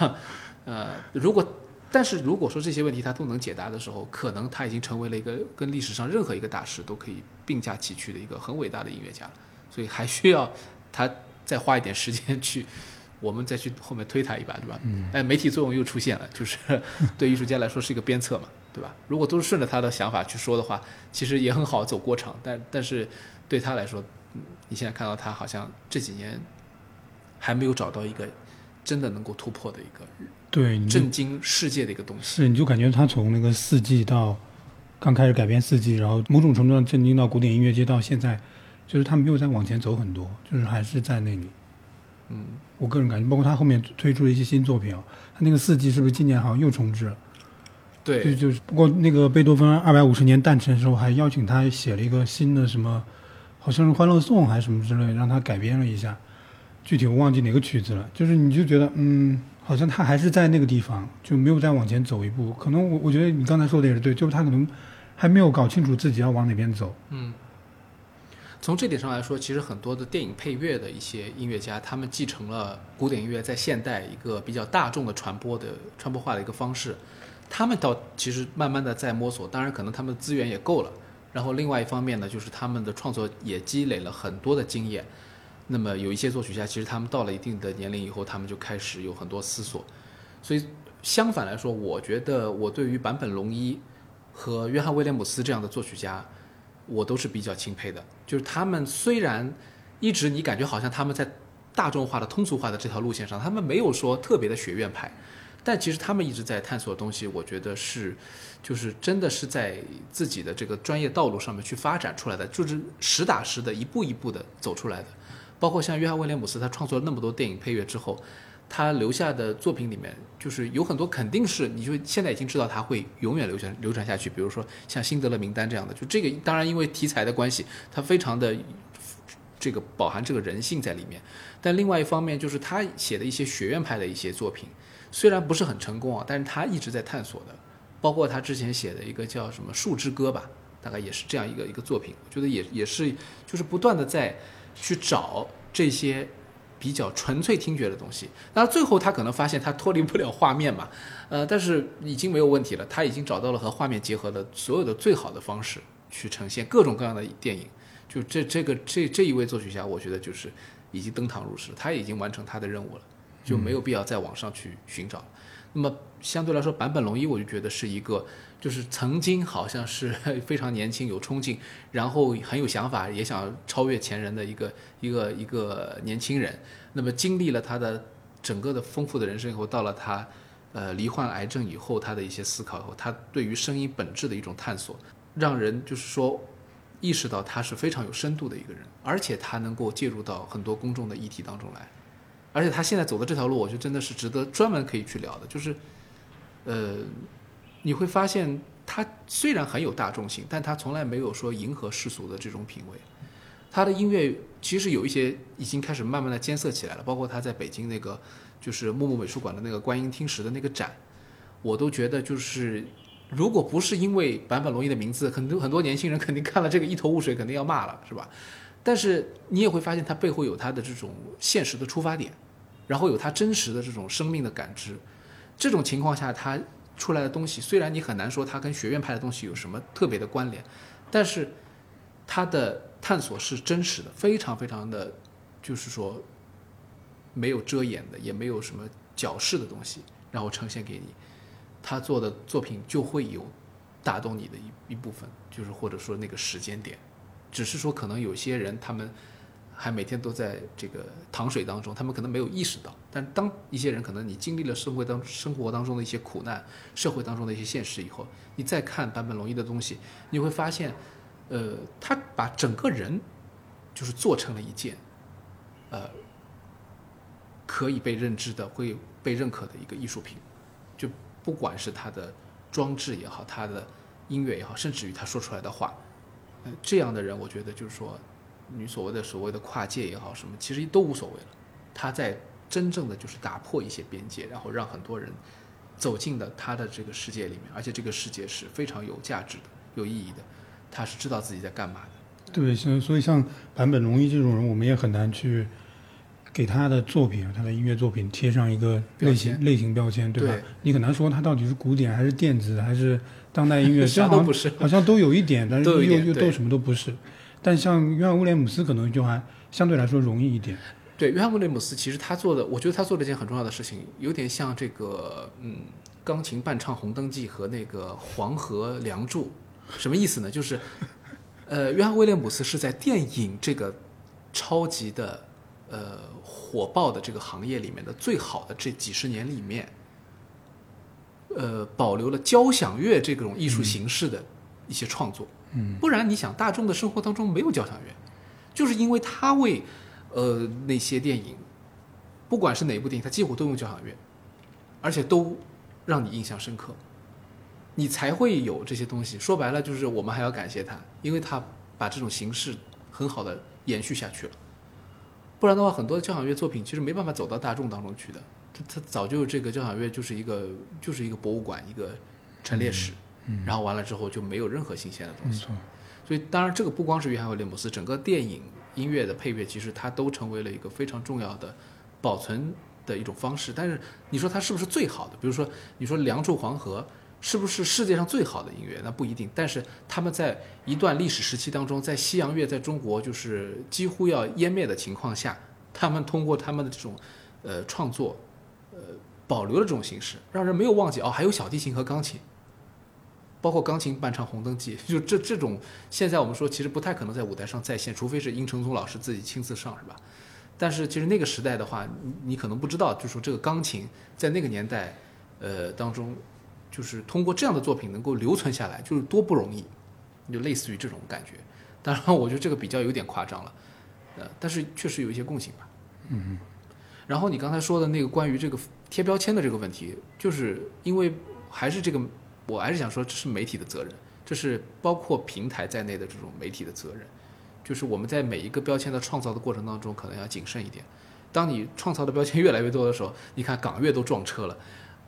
[laughs] 呃，如果。但是如果说这些问题他都能解答的时候，可能他已经成为了一个跟历史上任何一个大师都可以并驾齐驱的一个很伟大的音乐家了。所以还需要他再花一点时间去，我们再去后面推他一把，对吧？嗯。哎，媒体作用又出现了，就是 [laughs] 对艺术家来说是一个鞭策嘛，对吧？如果都是顺着他的想法去说的话，其实也很好走过场。但但是对他来说，你现在看到他好像这几年还没有找到一个真的能够突破的一个。对，震惊世界的一个东西。是，你就感觉他从那个四季到刚开始改编四季，然后某种程度上震惊到古典音乐界，到现在，就是他没有再往前走很多，就是还是在那里。嗯，我个人感觉，包括他后面推出的一些新作品啊，他那个四季是不是今年好像又重置了？对，就就是，不过那个贝多芬二百五十年诞辰的时候，还邀请他写了一个新的什么，好像是欢乐颂还是什么之类，让他改编了一下，具体我忘记哪个曲子了。就是你就觉得，嗯。好像他还是在那个地方，就没有再往前走一步。可能我我觉得你刚才说的也是对，就是他可能还没有搞清楚自己要往哪边走。嗯，从这点上来说，其实很多的电影配乐的一些音乐家，他们继承了古典音乐在现代一个比较大众的传播的传播化的一个方式。他们倒其实慢慢的在摸索，当然可能他们的资源也够了。然后另外一方面呢，就是他们的创作也积累了很多的经验。那么有一些作曲家，其实他们到了一定的年龄以后，他们就开始有很多思索。所以相反来说，我觉得我对于坂本龙一和约翰威廉姆斯这样的作曲家，我都是比较钦佩的。就是他们虽然一直你感觉好像他们在大众化的、通俗化的这条路线上，他们没有说特别的学院派，但其实他们一直在探索的东西，我觉得是就是真的是在自己的这个专业道路上面去发展出来的，就是实打实的一步一步的走出来的。包括像约翰威廉姆斯，他创作了那么多电影配乐之后，他留下的作品里面，就是有很多肯定是，你就现在已经知道他会永远流传流传下去。比如说像《辛德勒名单》这样的，就这个当然因为题材的关系，它非常的这个饱含这个人性在里面。但另外一方面，就是他写的一些学院派的一些作品，虽然不是很成功啊，但是他一直在探索的。包括他之前写的一个叫什么《树之歌》吧，大概也是这样一个一个作品，我觉得也也是就是不断的在。去找这些比较纯粹听觉的东西，那最后他可能发现他脱离不了画面嘛，呃，但是已经没有问题了，他已经找到了和画面结合的所有的最好的方式，去呈现各种各样的电影。就这这个这这一位作曲家，我觉得就是已经登堂入室，他已经完成他的任务了，就没有必要在网上去寻找。那么相对来说，坂本龙一我就觉得是一个，就是曾经好像是 [laughs] 非常年轻、有冲劲，然后很有想法，也想超越前人的一个一个一个年轻人。那么经历了他的整个的丰富的人生以后，到了他呃罹患癌症以后，他的一些思考以后，他对于声音本质的一种探索，让人就是说意识到他是非常有深度的一个人，而且他能够介入到很多公众的议题当中来。而且他现在走的这条路，我觉得真的是值得专门可以去聊的。就是，呃，你会发现他虽然很有大众性，但他从来没有说迎合世俗的这种品味。他的音乐其实有一些已经开始慢慢的艰涩起来了，包括他在北京那个就是木木美术馆的那个观音听石的那个展，我都觉得就是，如果不是因为坂本龙一的名字，很多很多年轻人肯定看了这个一头雾水，肯定要骂了，是吧？但是你也会发现，他背后有他的这种现实的出发点，然后有他真实的这种生命的感知。这种情况下，他出来的东西，虽然你很难说它跟学院派的东西有什么特别的关联，但是他的探索是真实的，非常非常的，就是说没有遮掩的，也没有什么矫饰的东西，然后呈现给你。他做的作品就会有打动你的一一部分，就是或者说那个时间点。只是说可能有些人他们还每天都在这个糖水当中，他们可能没有意识到。但当一些人可能你经历了社会当生活当中的一些苦难，社会当中的一些现实以后，你再看坂本龙一的东西，你会发现，呃，他把整个人就是做成了一件，呃，可以被认知的、会被认可的一个艺术品。就不管是他的装置也好，他的音乐也好，甚至于他说出来的话。呃这样的人，我觉得就是说，你所谓的所谓的跨界也好，什么其实都无所谓了。他在真正的就是打破一些边界，然后让很多人走进了他的这个世界里面，而且这个世界是非常有价值的、有意义的。他是知道自己在干嘛的。对，像所以像坂本龙一这种人，我们也很难去给他的作品、他的音乐作品贴上一个类型类型标签，对吧？对你很难说他到底是古典还是电子还是当代音乐，[laughs] 这好像啥都不是好像都有一点，但是又又都什么都不是。但像约翰威廉姆斯可能就还相对来说容易一点。对，约翰威廉姆斯其实他做的，我觉得他做了一件很重要的事情，有点像这个嗯，钢琴伴唱《红灯记》和那个《黄河梁祝》，什么意思呢？就是，[laughs] 呃，约翰威廉姆斯是在电影这个超级的呃火爆的这个行业里面的最好的这几十年里面，呃，保留了交响乐这种艺术形式的一些创作。不然你想，大众的生活当中没有交响乐，就是因为他为呃那些电影，不管是哪部电影，他几乎都用交响乐，而且都让你印象深刻，你才会有这些东西。说白了，就是我们还要感谢他，因为他把这种形式很好的延续下去了。不然的话，很多交响乐作品其实没办法走到大众当中去的。他他早就这个交响乐就是一个就是一个博物馆，一个陈列室，然后完了之后就没有任何新鲜的东西。所以当然这个不光是约翰威廉姆斯，整个电影音乐的配乐其实它都成为了一个非常重要的保存的一种方式。但是你说它是不是最好的？比如说你说《梁祝》《黄河》是不是世界上最好的音乐？那不一定。但是他们在一段历史时期当中，在西洋乐在中国就是几乎要湮灭的情况下，他们通过他们的这种呃创作，呃保留了这种形式，让人没有忘记哦，还有小提琴和钢琴。包括钢琴伴唱《红灯记》，[laughs] 就这这种，现在我们说其实不太可能在舞台上再现，除非是殷承宗老师自己亲自上，是吧？但是其实那个时代的话，你你可能不知道，就说这个钢琴在那个年代，呃当中，就是通过这样的作品能够留存下来，就是多不容易，就类似于这种感觉。当然，[laughs] 我觉得这个比较有点夸张了，呃，但是确实有一些共性吧。嗯然后你刚才说的那个关于这个贴标签的这个问题，就是因为还是这个，我还是想说这是媒体的责任，这是包括平台在内的这种媒体的责任，就是我们在每一个标签的创造的过程当中，可能要谨慎一点。当你创造的标签越来越多的时候，你看港乐都撞车了，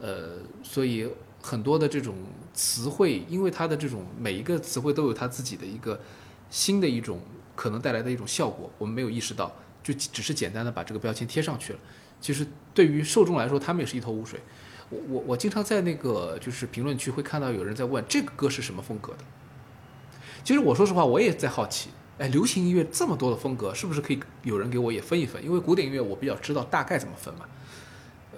呃，所以很多的这种词汇，因为它的这种每一个词汇都有它自己的一个新的一种可能带来的一种效果，我们没有意识到，就只是简单的把这个标签贴上去了。其实对于受众来说，他们也是一头雾水。我我我经常在那个就是评论区会看到有人在问这个歌是什么风格的，其实我说实话，我也在好奇，哎，流行音乐这么多的风格，是不是可以有人给我也分一分？因为古典音乐我比较知道大概怎么分嘛。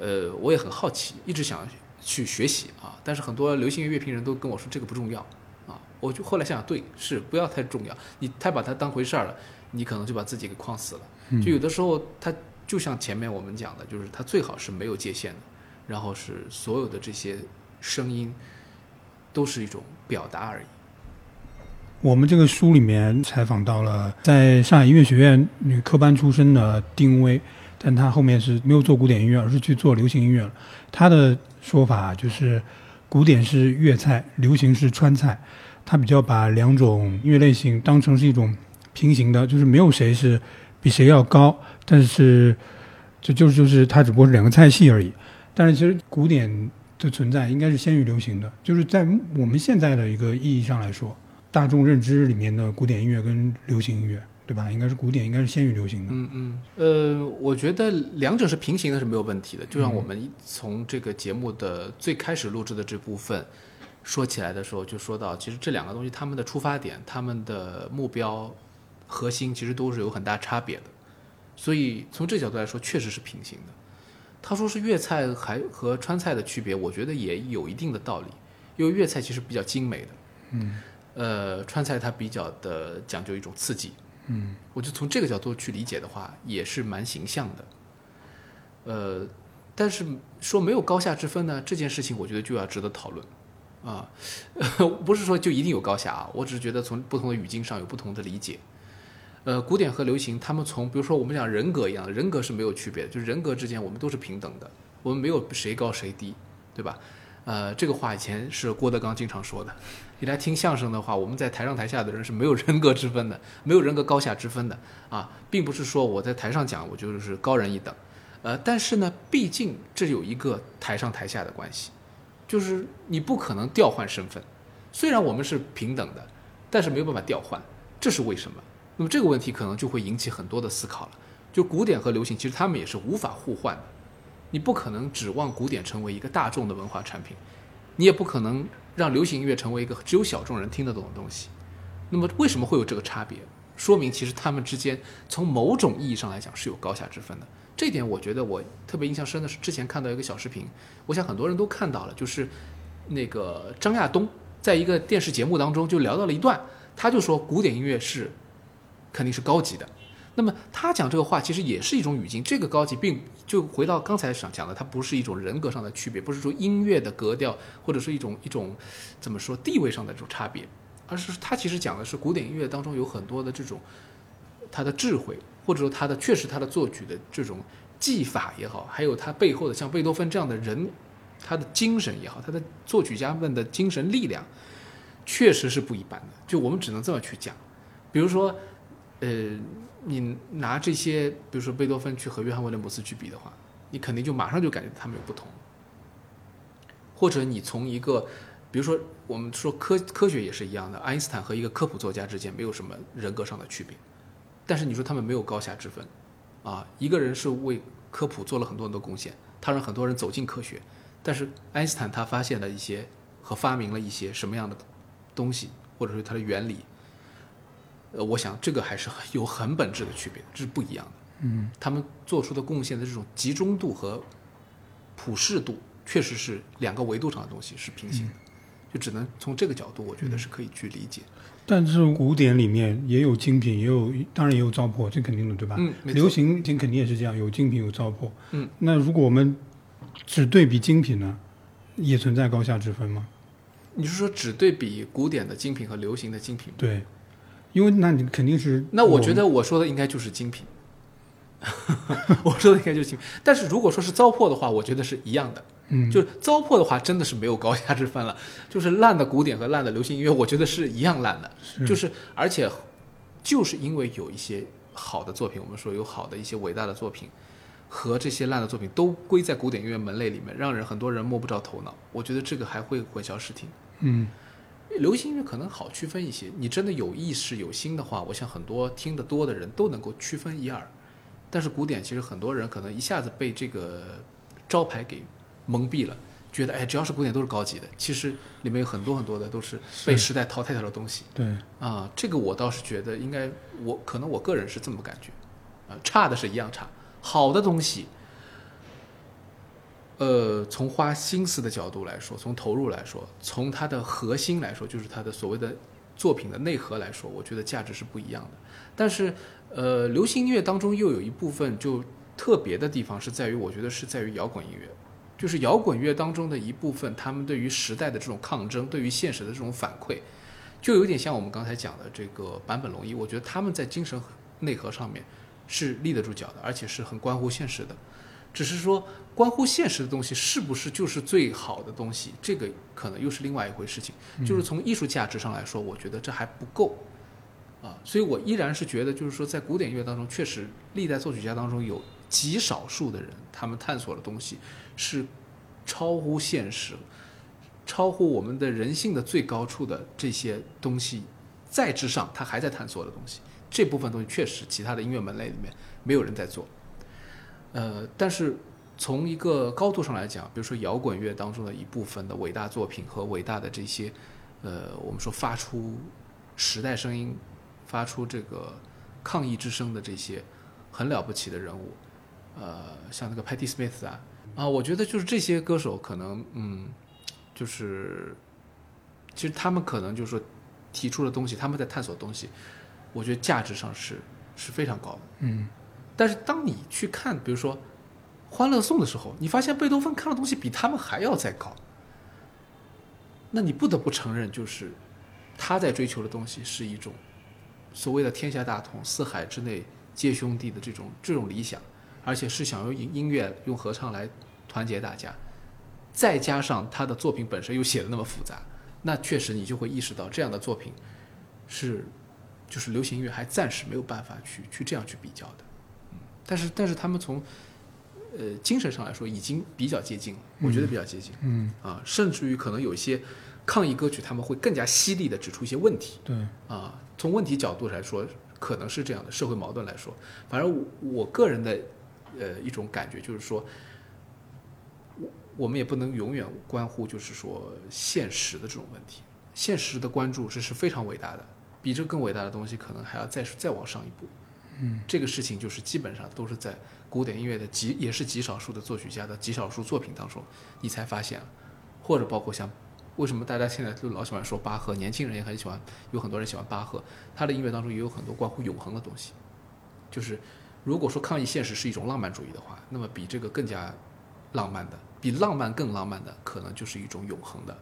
呃，我也很好奇，一直想去学习啊。但是很多流行音乐评人都跟我说这个不重要啊。我就后来想想，对，是不要太重要，你太把它当回事儿了，你可能就把自己给框死了。就有的时候，它就像前面我们讲的，就是它最好是没有界限的，然后是所有的这些声音都是一种表达而已。我们这个书里面采访到了在上海音乐学院女科班出身的丁薇，但她后面是没有做古典音乐，而是去做流行音乐了。她的说法就是，古典是粤菜，流行是川菜。她比较把两种音乐类型当成是一种平行的，就是没有谁是比谁要高，但是这就是就是它只不过是两个菜系而已。但是其实古典的存在应该是先于流行的，就是在我们现在的一个意义上来说。大众认知里面的古典音乐跟流行音乐，对吧？应该是古典应该是先于流行的。嗯嗯，呃，我觉得两者是平行的，是没有问题的。就像我们从这个节目的最开始录制的这部分说起来的时候，就说到，其实这两个东西，他们的出发点、他们的目标核心，其实都是有很大差别的。所以从这个角度来说，确实是平行的。他说是粤菜还和川菜的区别，我觉得也有一定的道理，因为粤菜其实比较精美的。嗯。呃，川菜它比较的讲究一种刺激，嗯，我就从这个角度去理解的话，也是蛮形象的。呃，但是说没有高下之分呢，这件事情我觉得就要值得讨论啊，[laughs] 不是说就一定有高下啊，我只是觉得从不同的语境上有不同的理解。呃，古典和流行，他们从比如说我们讲人格一样，人格是没有区别的，就是人格之间我们都是平等的，我们没有谁高谁低，对吧？呃，这个话以前是郭德纲经常说的。你来听相声的话，我们在台上台下的人是没有人格之分的，没有人格高下之分的啊，并不是说我在台上讲我就是高人一等，呃，但是呢，毕竟这有一个台上台下的关系，就是你不可能调换身份，虽然我们是平等的，但是没有办法调换，这是为什么？那么这个问题可能就会引起很多的思考了。就古典和流行，其实他们也是无法互换的，你不可能指望古典成为一个大众的文化产品，你也不可能。让流行音乐成为一个只有小众人听得懂的东西，那么为什么会有这个差别？说明其实他们之间从某种意义上来讲是有高下之分的。这点我觉得我特别印象深的是之前看到一个小视频，我想很多人都看到了，就是那个张亚东在一个电视节目当中就聊到了一段，他就说古典音乐是肯定是高级的。那么他讲这个话其实也是一种语境，这个高级并就回到刚才想讲的，它不是一种人格上的区别，不是说音乐的格调或者是一种一种怎么说地位上的这种差别，而是他其实讲的是古典音乐当中有很多的这种他的智慧，或者说他的确实他的作曲的这种技法也好，还有他背后的像贝多芬这样的人，他的精神也好，他的作曲家们的精神力量确实是不一般的。就我们只能这么去讲，比如说，呃。你拿这些，比如说贝多芬去和约翰威廉姆斯去比的话，你肯定就马上就感觉他们有不同。或者你从一个，比如说我们说科科学也是一样的，爱因斯坦和一个科普作家之间没有什么人格上的区别，但是你说他们没有高下之分，啊，一个人是为科普做了很多很多贡献，他让很多人走进科学，但是爱因斯坦他发现了一些和发明了一些什么样的东西，或者说它的原理。呃，我想这个还是有很本质的区别，这是不一样的。嗯，他们做出的贡献的这种集中度和普适度，确实是两个维度上的东西是平行的，就只能从这个角度，我觉得是可以去理解。但是古典里面也有精品，也有当然也有糟粕，这肯定的，对吧？嗯，流行肯定也是这样，有精品有糟粕。嗯，那如果我们只对比精品呢，也存在高下之分吗？你是说只对比古典的精品和流行的精品吗？对，因为那你肯定是那我觉得我说的应该就是精品，[laughs] 我说的应该就是精品。但是如果说是糟粕的话，我觉得是一样的。嗯，就是糟粕的话，真的是没有高下之分了。[laughs] 就是烂的古典和烂的流行音乐，我觉得是一样烂的。是就是而且就是因为有一些好的作品，我们说有好的一些伟大的作品，和这些烂的作品都归在古典音乐门类里面，让人很多人摸不着头脑。我觉得这个还会混淆视听。嗯流行音乐可能好区分一些，你真的有意识有心的话，我想很多听得多的人都能够区分一二。但是古典其实很多人可能一下子被这个招牌给蒙蔽了，觉得哎，只要是古典都是高级的，其实里面有很多很多的都是被时代淘汰掉的东西对，啊。这个我倒是觉得应该，我可能我个人是这么感觉，啊，差的是一样差，好的东西，呃，从花心思的角度来说，从投入来说，从它的核心来说，就是它的所谓的作品的内核来说，我觉得价值是不一样的。但是，呃，流行音乐当中又有一部分就特别的地方是在于，我觉得是在于摇滚音乐，就是摇滚乐当中的一部分，他们对于时代的这种抗争，对于现实的这种反馈，就有点像我们刚才讲的这个坂本龙一，我觉得他们在精神内核上面是立得住脚的，而且是很关乎现实的。只是说关乎现实的东西是不是就是最好的东西，这个可能又是另外一回事情。就是从艺术价值上来说，我觉得这还不够啊，所以我依然是觉得，就是说在古典音乐当中，确实历代作曲家当中有极少数的人，他们探索的东西是超乎现实、超乎我们的人性的最高处的这些东西，在之上，他还在探索的东西，这部分东西确实其他的音乐门类里面没有人在做。呃，但是从一个高度上来讲，比如说摇滚乐当中的一部分的伟大作品和伟大的这些，呃，我们说发出时代声音、发出这个抗议之声的这些很了不起的人物，呃，像那个 Patti Smith 啊，啊，我觉得就是这些歌手可能，嗯，就是其实他们可能就是说提出的东西，他们在探索的东西，我觉得价值上是是非常高的。嗯，但是当你去看，比如说《欢乐颂》的时候，你发现贝多芬看的东西比他们还要再高，那你不得不承认，就是他在追求的东西是一种所谓的天下大同、四海之内皆兄弟的这种这种理想，而且是想用音音乐、用合唱来团结大家，再加上他的作品本身又写的那么复杂，那确实你就会意识到这样的作品是就是流行音乐还暂时没有办法去去这样去比较的。但是但是他们从呃精神上来说已经比较接近，我觉得比较接近，嗯，啊，甚至于可能有一些抗议歌曲，他们会更加犀利的指出一些问题。对，啊。从问题角度来说，可能是这样的；社会矛盾来说，反正我我个人的呃一种感觉就是说，我我们也不能永远关乎就是说现实的这种问题，现实的关注这是非常伟大的，比这更伟大的东西可能还要再再往上一步。嗯，这个事情就是基本上都是在古典音乐的极也是极少数的作曲家的极少数作品当中，你才发现了，或者包括像为什么大家现在都老喜欢说巴赫，年轻人也很喜欢，有很多人喜欢巴赫，他的音乐当中也有很多关乎永恒的东西。就是如果说抗议现实是一种浪漫主义的话，那么比这个更加浪漫的，比浪漫更浪漫的，可能就是一种永恒的。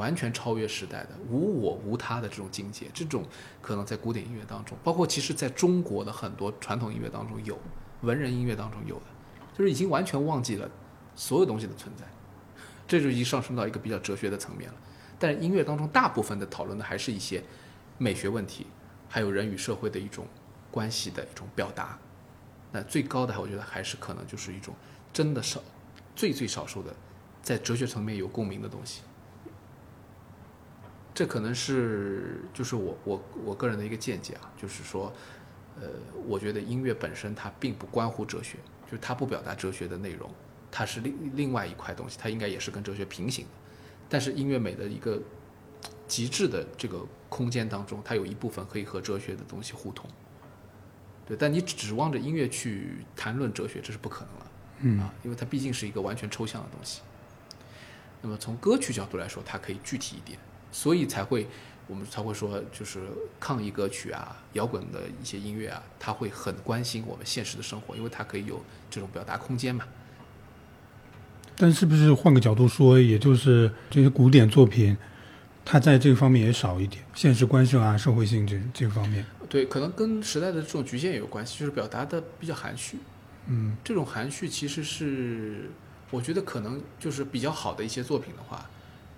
完全超越时代的无我无他的这种境界，这种可能在古典音乐当中，包括其实在中国的很多传统音乐当中有，文人音乐当中有的，就是已经完全忘记了所有东西的存在，这就已经上升到一个比较哲学的层面了。但是音乐当中大部分的讨论的还是一些美学问题，还有人与社会的一种关系的一种表达。那最高的，我觉得还是可能就是一种真的少最最少数的在哲学层面有共鸣的东西。这可能是就是我我我个人的一个见解啊，就是说，呃，我觉得音乐本身它并不关乎哲学，就是它不表达哲学的内容，它是另另外一块东西，它应该也是跟哲学平行的。但是音乐美的一个极致的这个空间当中，它有一部分可以和哲学的东西互通。对，但你指望着音乐去谈论哲学，这是不可能了。嗯啊，因为它毕竟是一个完全抽象的东西。那么从歌曲角度来说，它可以具体一点。所以才会，我们才会说，就是抗议歌曲啊、摇滚的一些音乐啊，他会很关心我们现实的生活，因为它可以有这种表达空间嘛。但是不是换个角度说，也就是这些古典作品，它在这个方面也少一点，现实关系啊、社会性这这个方面，对，可能跟时代的这种局限也有关系，就是表达的比较含蓄。嗯这种含蓄其实是，我觉得可能就是比较好的一些作品的话，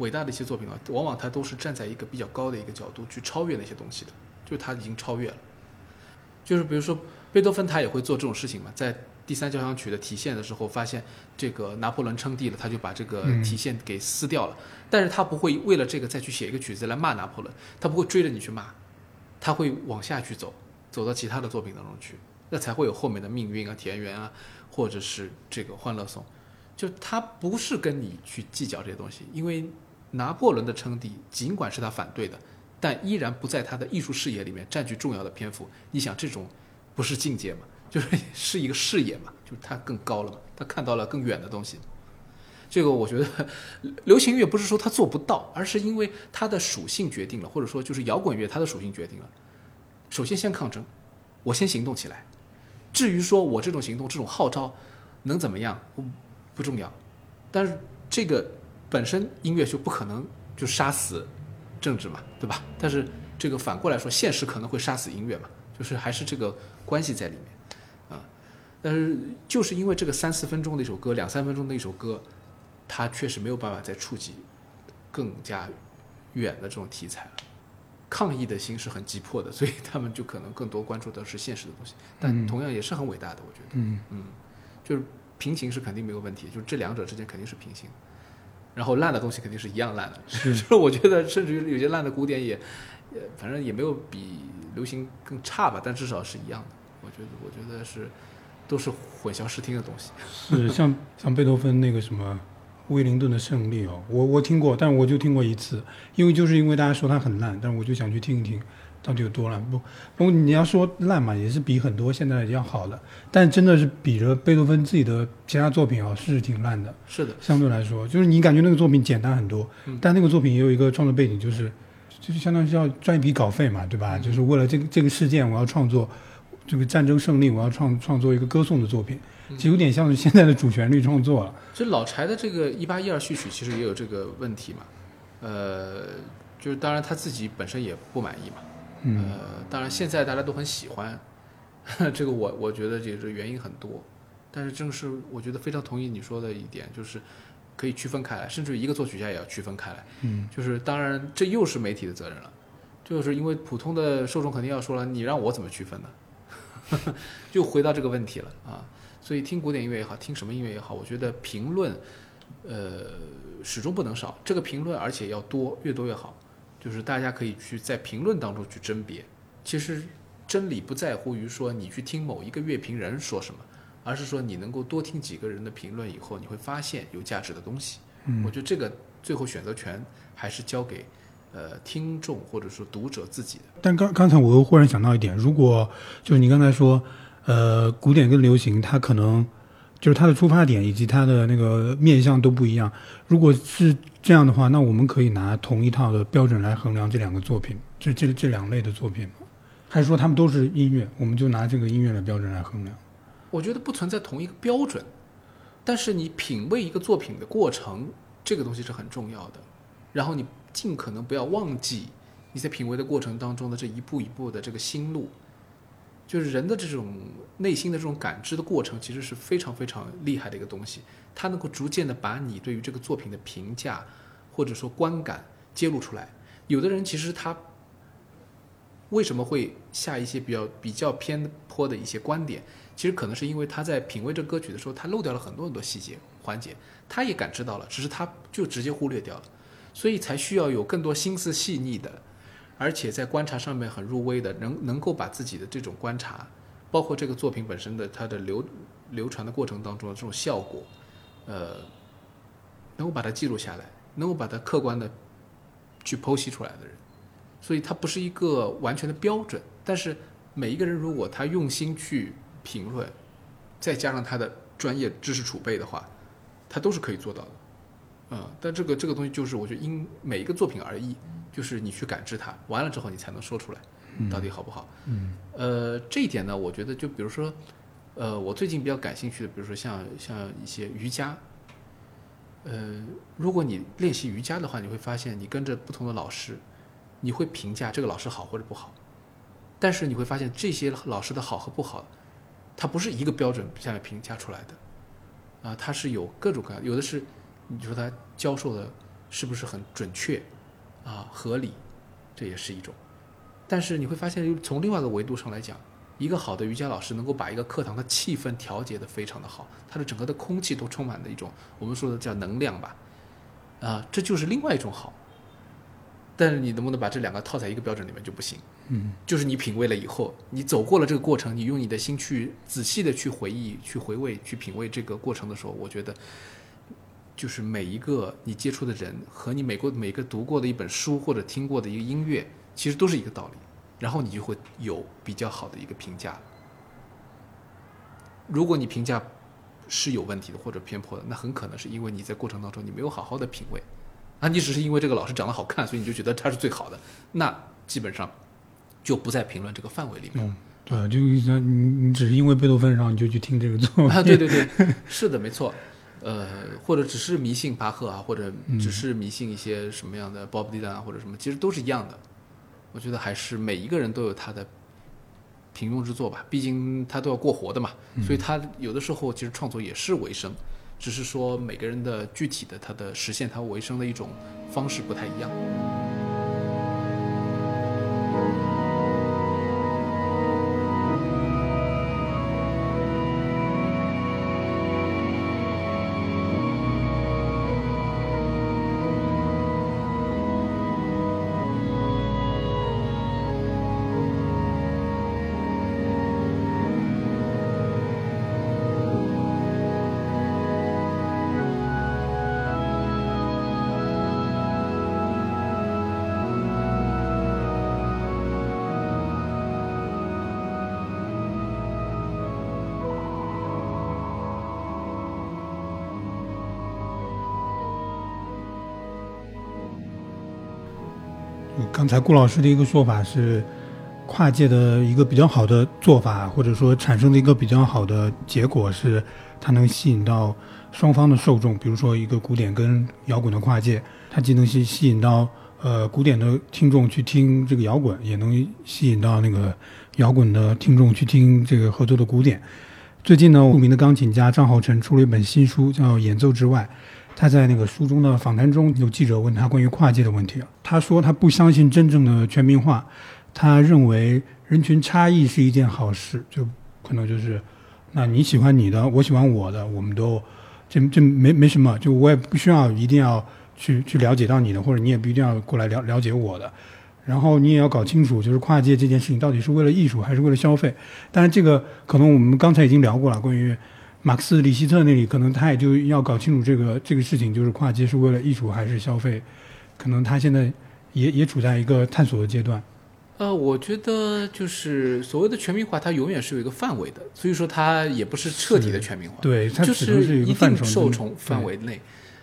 伟大的一些作品啊，往往它都是站在一个比较高的一个角度去超越那些东西的，就是他已经超越了。就是比如说贝多芬他也会做这种事情嘛，在第三交响曲的体现的时候，发现这个拿破仑称帝了，他就把这个嗯体现给撕掉了。但是他不会为了这个再去写一个曲子来骂拿破仑，他不会追着你去骂，他会往下去走，走到其他的作品当中去，那才会有后面的命运啊、田园啊，或者是这个欢乐颂。就他不是跟你去计较这些东西，因为拿破仑的称帝，尽管是他反对的，但依然不在他的艺术视野里面占据重要的篇幅。你想，这种不是境界吗？[laughs] 就是是一个视野嘛，就是他更高了嘛，他看到了更远的东西。这个我觉得，流行乐不是说他做不到，而是因为它的属性决定了，或者说就是摇滚乐它的属性决定了。首先先抗争，我先行动起来。至于说我这种行动、这种号召能怎么样，不不重要。但是这个本身音乐就不可能就杀死政治嘛，对吧？但是这个反过来说，现实可能会杀死音乐嘛，就是还是这个关系在里面啊。但是就是因为这个三四分钟的一首歌，两三分钟的一首歌。它确实没有办法再触及更加远的这种题材了，抗议的心是很急迫的，所以他们就可能更多关注的是现实的东西，但同样也是很伟大的，我觉得，嗯嗯，就是平行是肯定没有问题，就是这两者之间肯定是平行，然后烂的东西肯定是一样烂的，是 [laughs] 就是我觉得甚至于有些烂的古典也，呃，反正也没有比流行更差吧，但至少是一样的，我觉得，我觉得是都是混淆视听的东西，是 [laughs] 像像贝多芬那个什么。威灵顿的胜利哦，我我听过，但是我就听过一次，因为就是因为大家说它很烂，但是我就想去听一听，到底有多烂。不，不过你要说烂嘛，也是比很多现在要好的，但真的是比着贝多芬自己的其他作品啊，是挺烂的。是的，相对来说，就是你感觉那个作品简单很多，嗯但那个作品也有一个创作背景，就是就是相当于是要赚一笔稿费嘛，对吧？就是为了这个这个事件，我要创作这个战争胜利，我要创创作一个歌颂的作品，就有点像是现在的主旋律创作了。就老柴的这个一八一二序曲其实也有这个问题嘛，呃，就是当然他自己本身也不满意嘛，嗯呃，当然现在大家都很喜欢，[laughs] 这个我我觉得也是原因很多，但是正是我觉得非常同意你说的一点，就是可以区分开来，甚至于一个作曲家也要区分开来，嗯，就是当然这又是媒体的责任了，就是因为普通的受众肯定要说了，你让我怎么区分呢？[laughs] 就回到这个问题了啊。所以听古典音乐也好，听什么音乐也好，我觉得评论，呃，始终不能少。这个评论而且要多，越多越好。就是大家可以去在评论当中去甄别。其实真理不在乎于说你去听某一个乐评人说什么，而是说你能够多听几个人的评论以后，你会发现有价值的东西。嗯我觉得这个最后选择权还是交给呃听众或者说读者自己的。但刚刚才我又忽然想到一点，如果就是你刚才说，呃，古典跟流行，它可能就是它的出发点以及它的那个面向都不一样。如果是这样的话，那我们可以拿同一套的标准来衡量这两个作品，这这这两类的作品？还是说他们都是音乐，我们就拿这个音乐的标准来衡量？我觉得不存在同一个标准，但是你品味一个作品的过程，这个东西是很重要的。然后你尽可能不要忘记你在品味的过程当中的这一步一步的这个心路，就是人的这种内心的这种感知的过程，其实是非常非常厉害的一个东西。它能够逐渐的把你对于这个作品的评价或者说观感揭露出来。有的人其实他为什么会下一些比较比较偏颇的一些观点？其实可能是因为他在品味这歌曲的时候，他漏掉了很多很多细节环节，他也感知到了，只是他就直接忽略掉了，所以才需要有更多心思细腻的，而且在观察上面很入微的，能能够把自己的这种观察，包括这个作品本身的它的流流传的过程当中的这种效果，呃，能够把它记录下来，能够把它客观的去剖析出来的人，所以它不是一个完全的标准，但是每一个人如果他用心去评论，再加上他的专业知识储备的话，他都是可以做到的。嗯，但这个这个东西就是我觉得因每一个作品而异，就是你去感知它，完了之后你才能说出来，到底好不好。嗯呃，这一点呢，我觉得就比如说，呃，我最近比较感兴趣的，比如说像像一些瑜伽，呃，如果你练习瑜伽的话，你会发现你跟着不同的老师，你会评价这个老师好或者不好，但是你会发现这些老师的好和不好，它不是一个标准下面评价出来的，啊，它是有各种各样，有的是你说他教授的是不是很准确，啊，合理，这也是一种。但是你会发现，从另外一个维度上来讲，一个好的瑜伽老师能够把一个课堂的气氛调节的非常的好，它的整个的空气都充满了一种我们说的叫能量吧，啊，这就是另外一种好。但是你能不能把这两个套在一个标准里面就不行？嗯就是你品味了以后，你走过了这个过程，你用你的心去仔细的去回忆、去回味、去品味这个过程的时候，我觉得就是每一个你接触的人和你每个每个读过的一本书或者听过的一个音乐，其实都是一个道理，然后你就会有比较好的一个评价。如果你评价是有问题的或者偏颇的，那很可能是因为你在过程当中你没有好好的品味，啊，你只是因为这个老师长得好看，所以你就觉得他是最好的，那基本上就不在评论这个范围里面。嗯，对，就你你只是因为贝多芬，然后你就去听这个作品啊，对对对，是的，没错。呃，或者只是迷信巴赫啊，或者只是迷信一些什么样的 Bob Dylan 啊，或者什么，其实都是一样的。我觉得还是每一个人都有他的平庸之作吧，毕竟他都要过活的嘛，所以他有的时候其实创作也是为生，只是说每个人的具体的他的实现他为生的一种方式不太一样。刚才顾老师的一个说法是，跨界的一个比较好的做法，或者说产生的一个比较好的结果是，它能吸引到双方的受众。比如说一个古典跟摇滚的跨界，它既能吸吸引到呃古典的听众去听这个摇滚，也能吸引到那个摇滚的听众去听这个合作的古典。最近呢，著名的钢琴家张浩辰出了一本新书，叫《演奏之外》。[laughs] 他在那个书中的访谈中，有记者问他关于跨界的问题他说他不相信真正的全民化，他认为人群差异是一件好事，就可能就是，那你喜欢你的，我喜欢我的，我们都这这没没什么，就我也不需要一定要去去了解到你的，或者你也不一定要过来了了解我的，然后你也要搞清楚，就是跨界这件事情到底是为了艺术还是为了消费。当然，这个可能我们刚才已经聊过了，关于。马克思、里希特那里，可能他也就要搞清楚这个这个事情，就是跨界是为了艺术还是消费，可能他现在也也处在一个探索的阶段。呃，我觉得就是所谓的全民化，它永远是有一个范围的，所以说它也不是彻底的全民化，对，它就是一定受众范围内。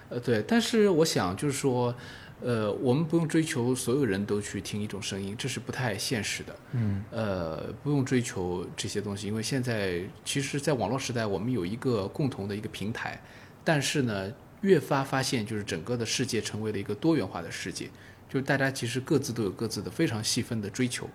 呃，对，但是我想就是说。呃，我们不用追求所有人都去听一种声音，这是不太现实的。嗯，呃，不用追求这些东西，因为现在其实，在网络时代，我们有一个共同的一个平台，但是呢，越发发现就是整个的世界成为了一个多元化的世界，就是大家其实各自都有各自的非常细分的追求，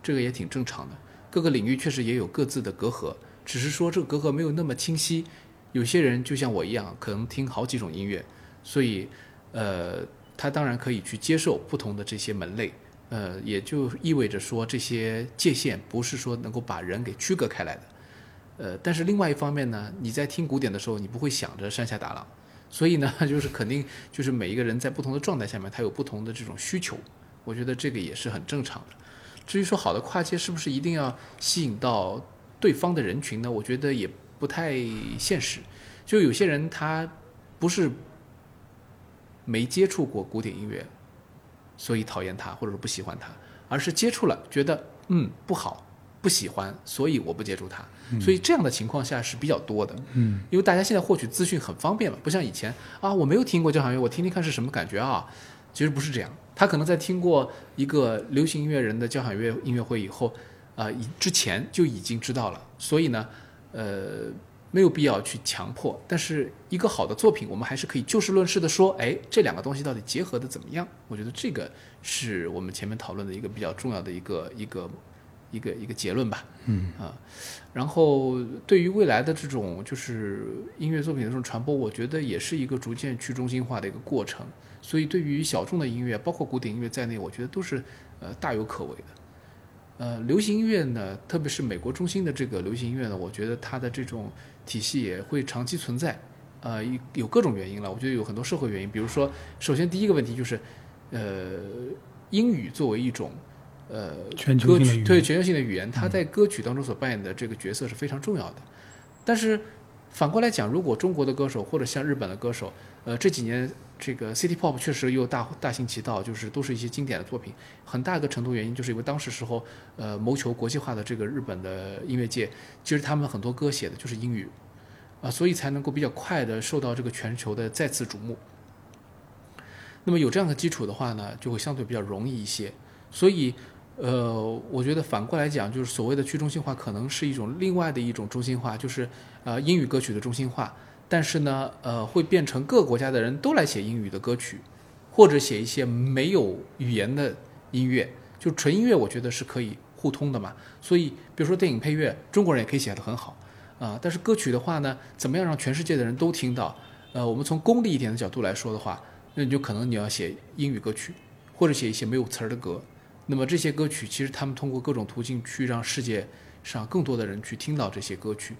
这个也挺正常的。各个领域确实也有各自的隔阂，只是说这个隔阂没有那么清晰。有些人就像我一样，可能听好几种音乐，所以，呃。他当然可以去接受不同的这些门类，呃，也就意味着说这些界限不是说能够把人给区隔开来的，呃，但是另外一方面呢，你在听古典的时候，你不会想着山下达郎，所以呢，[laughs] 就是肯定就是每一个人在不同的状态下面，他有不同的这种需求，我觉得这个也是很正常的。至于说好的跨界是不是一定要吸引到对方的人群呢？我觉得也不太现实，就有些人他不是。没接触过古典音乐，所以讨厌他或者说不喜欢他，而是接触了，觉得嗯不好，不喜欢，所以我不接触他。所以这样的情况下是比较多的。嗯，因为大家现在获取资讯很方便嘛，不像以前啊，我没有听过交响乐，我听听看是什么感觉啊。其实不是这样，他可能在听过一个流行音乐人的交响乐音乐会以后，啊，以之前就已经知道了。所以呢，呃。没有必要去强迫，但是一个好的作品，我们还是可以就事论事的说，哎，这两个东西到底结合的怎么样？我觉得这个是我们前面讨论的一个比较重要的一个一个一个一个结论吧。嗯啊，然后对于未来的这种就是音乐作品的这种传播，我觉得也是一个逐渐去中心化的一个过程。所以对于小众的音乐，包括古典音乐在内，我觉得都是呃大有可为的。呃，流行音乐呢，特别是美国中心的这个流行音乐呢，我觉得它的这种体系也会长期存在。呃，有各种原因了，我觉得有很多社会原因。比如说，首先第一个问题就是，呃，英语作为一种呃歌曲对全球性的语言，它在歌曲当中所扮演的这个角色是非常重要的。但是，反过来讲，如果中国的歌手或者像日本的歌手，呃，这几年这个 City Pop 确实又大大行其道，就是都是一些经典的作品。很大一个程度原因就是因为当时时候，呃，谋求国际化的这个日本的音乐界，其实他们很多歌写的就是英语，啊，所以才能够比较快的受到这个全球的再次瞩目。那么有这样的基础的话呢，就会相对比较容易一些。所以，呃，我觉得反过来讲，就是所谓的去中心化，可能是一种另外的一种中心化，就是呃英语歌曲的中心化。但是呢，呃，会变成各个国家的人都来写英语的歌曲，或者写一些没有语言的音乐，就纯音乐，我觉得是可以互通的嘛。所以，比如说电影配乐，中国人也可以写得很好啊。但是歌曲的话呢，怎么样让全世界的人都听到？呃，我们从功利一点的角度来说的话，那你就可能你要写英语歌曲，或者写一些没有词儿的歌。那么这些歌曲，其实他们通过各种途径去让世界上更多的人去听到这些歌曲。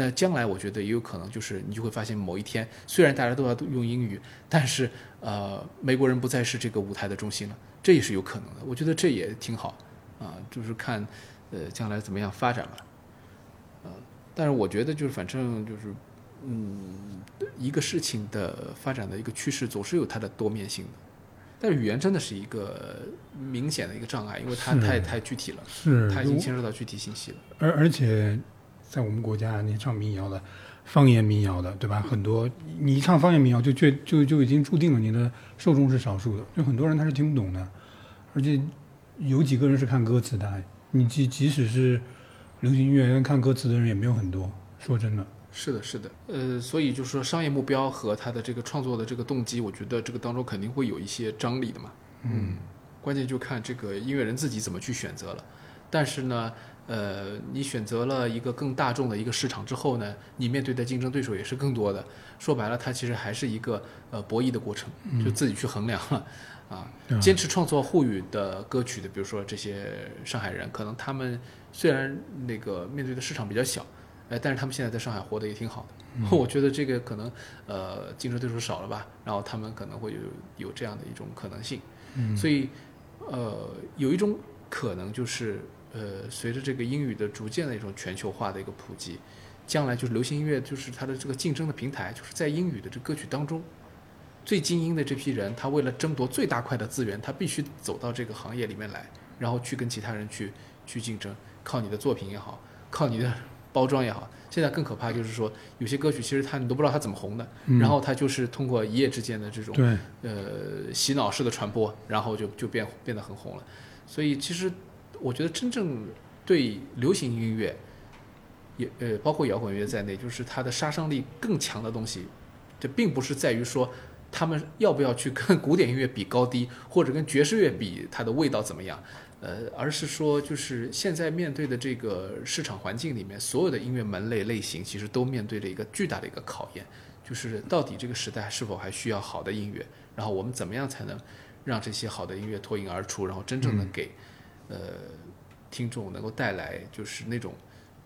那将来我觉得也有可能，就是你就会发现某一天，虽然大家都要用英语，但是呃，美国人不再是这个舞台的中心了，这也是有可能的。我觉得这也挺好啊，就是看呃将来怎么样发展吧。呃，但是我觉得就是反正就是嗯，一个事情的发展的一个趋势总是有它的多面性的，但是语言真的是一个明显的一个障碍，因为它太太具体了，是它已经牵涉到具体信息了。而而且，在我们国家，你唱民谣的，方言民谣的，对吧？很多你一唱方言民谣，就就就就已经注定了你的受众是少数的，就很多人他是听不懂的，而且有几个人是看歌词的。你即即使是流行音乐，看歌词的人也没有很多。说真的，是的，是的，呃，所以就是说商业目标和他的这个创作的这个动机，我觉得这个当中肯定会有一些张力的嘛。嗯，关键就看这个音乐人自己怎么去选择了。但是呢，呃，你选择了一个更大众的一个市场之后呢，你面对的竞争对手也是更多的。说白了，它其实还是一个呃博弈的过程，就自己去衡量了。啊，坚持创作沪语的歌曲的，比如说这些上海人，可能他们虽然那个面对的市场比较小，哎，但是他们现在在上海活得也挺好的。[laughs] 我觉得这个可能呃竞争对手少了吧，然后他们可能会有有这样的一种可能性。嗯，所以呃有一种可能就是呃随着这个英语的逐渐的一种全球化的一个普及，将来就是流行音乐就是它的这个竞争的平台，就是在英语的这歌曲当中。最精英的这批人，他为了争夺最大块的资源，他必须走到这个行业里面来，然后去跟其他人去去竞争，靠你的作品也好，靠你的 [laughs] 包装也好。现在更可怕就是说，有些歌曲其实他你都不知道他怎么红的，嗯然后他就是通过一夜之间的这种对，呃洗脑式的传播，然后就就变变得很红了。所以其实我觉得真正对流行音乐，也呃包括摇滚乐在内，就是它的杀伤力更强的东西，这并不是在于说他们要不要去跟古典音乐比高低，或者跟爵士乐比它的味道怎么样，呃，而是说就是现在面对的这个市场环境里面，所有的音乐门类类型其实都面对着一个巨大的一个考验，就是到底这个时代是否还需要好的音乐，然后我们怎么样才能让这些好的音乐脱颖而出，然后真正的给、呃听众能够带来就是那种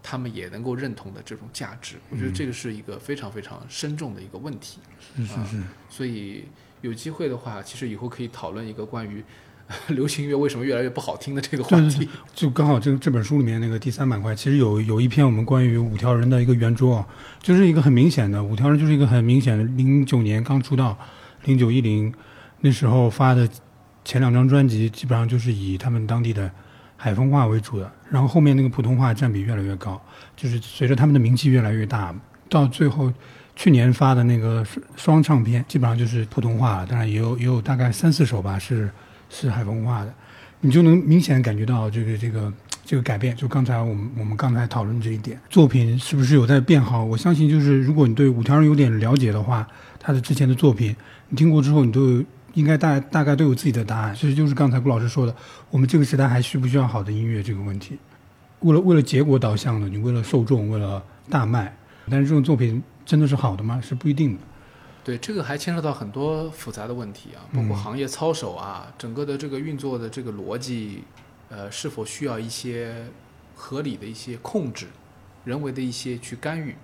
他们也能够认同的这种价值。我觉得这个是一个非常非常深重的一个问题。是是是，所以有机会的话，其实以后可以讨论一个关于呃 [laughs] 流行乐为什么越来越不好听的这个话对题。就刚好这这本书里面那个第三板块，其实有有一篇我们关于五条人的一个圆桌啊，就是一个很明显的五条人就是一个很明显的，零九年刚出道，零九一零那时候发的前两张专辑，基本上就是以他们当地的海风话为主的，然后后面那个普通话占比越来越高，就是随着他们的名气越来越大，到最后去年发的那个双唱片，基本上就是普通话了，当然也有也有大概三四首吧是是海风话的。你就能明显感觉到这个这个这个改变。就刚才我们我们刚才讨论这一点，作品是不是有在变好？我相信，就是如果你对五条人有点了解的话，他的之前的作品你听过之后，你都有应该大大概都有自己的答案。其实就是刚才顾老师说的，我们这个时代还需不需要好的音乐这个问题。为了为了结果导向的，你为了受众，为了大卖，但是这种作品真的是好的吗？是不一定的。对，这个还牵涉到很多复杂的问题啊，包括行业操守啊，整个的这个运作的这个逻辑，呃，是否需要一些合理的一些控制，人为的一些去干预，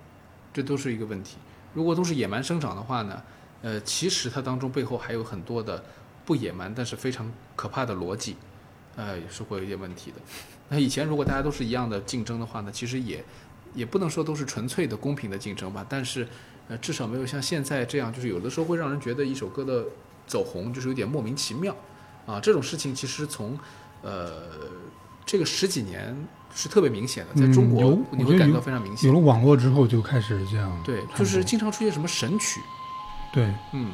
这都是一个问题。如果都是野蛮生长的话呢，呃，其实它当中背后还有很多的不野蛮，但是非常可怕的逻辑，呃，也是会有一点问题的。那以前如果大家都是一样的竞争的话呢，其实也也不能说都是纯粹的公平的竞争吧，但是呃，至少没有像现在这样，就是有的时候会让人觉得一首歌的走红就是有点莫名其妙啊。这种事情其实从呃这个十几年是特别明显的，在中国你会感觉到非常明显有。了网络之后就开始这样。对，就是经常出现什么神曲，对，嗯，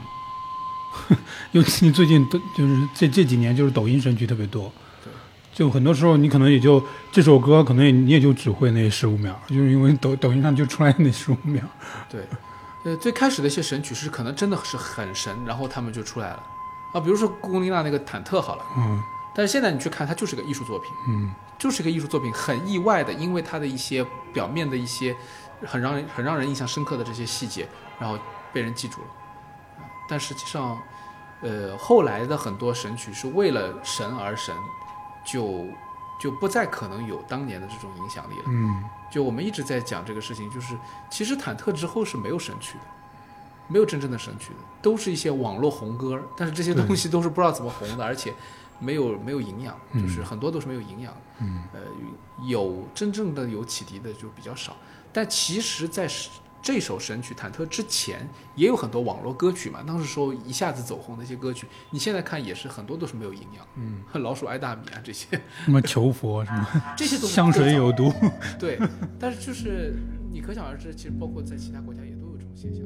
[laughs] 尤其你最近都就是这这几年就是抖音神曲特别多。对，就很多时候你可能也就这首歌可能也你也就只会那十五秒，就是因为抖抖音上就出来那十五秒。对，呃，最开始的一些神曲是可能真的是很神，然后他们就出来了啊，比如说龚琳娜那个忐忑好了，嗯但是现在你去看，它就是个艺术作品，嗯，就是个艺术作品，很意外的，因为它的一些表面的一些很让人很让人印象深刻的这些细节，然后被人记住了。啊但实际上，呃，后来的很多神曲是为了神而神，就就不再可能有当年的这种影响力了。嗯，就我们一直在讲这个事情，就是其实忐忑之后是没有神曲的，没有真正的神曲的，都是一些网络红歌，但是这些东西都是不知道怎么红的，而且没有没有营养，嗯就是很多都是没有营养的。嗯，呃，有真正的有启迪的就比较少，但其实，在这首神曲《忐忑》之前，也有很多网络歌曲嘛，当时说一下子走红的一些歌曲，你现在看也是很多都是没有营养，嗯，老鼠爱大米啊这些，什么求佛什么这些都香水有毒。对，但是就是你可想而知，其实包括在其他国家也都有这种现象。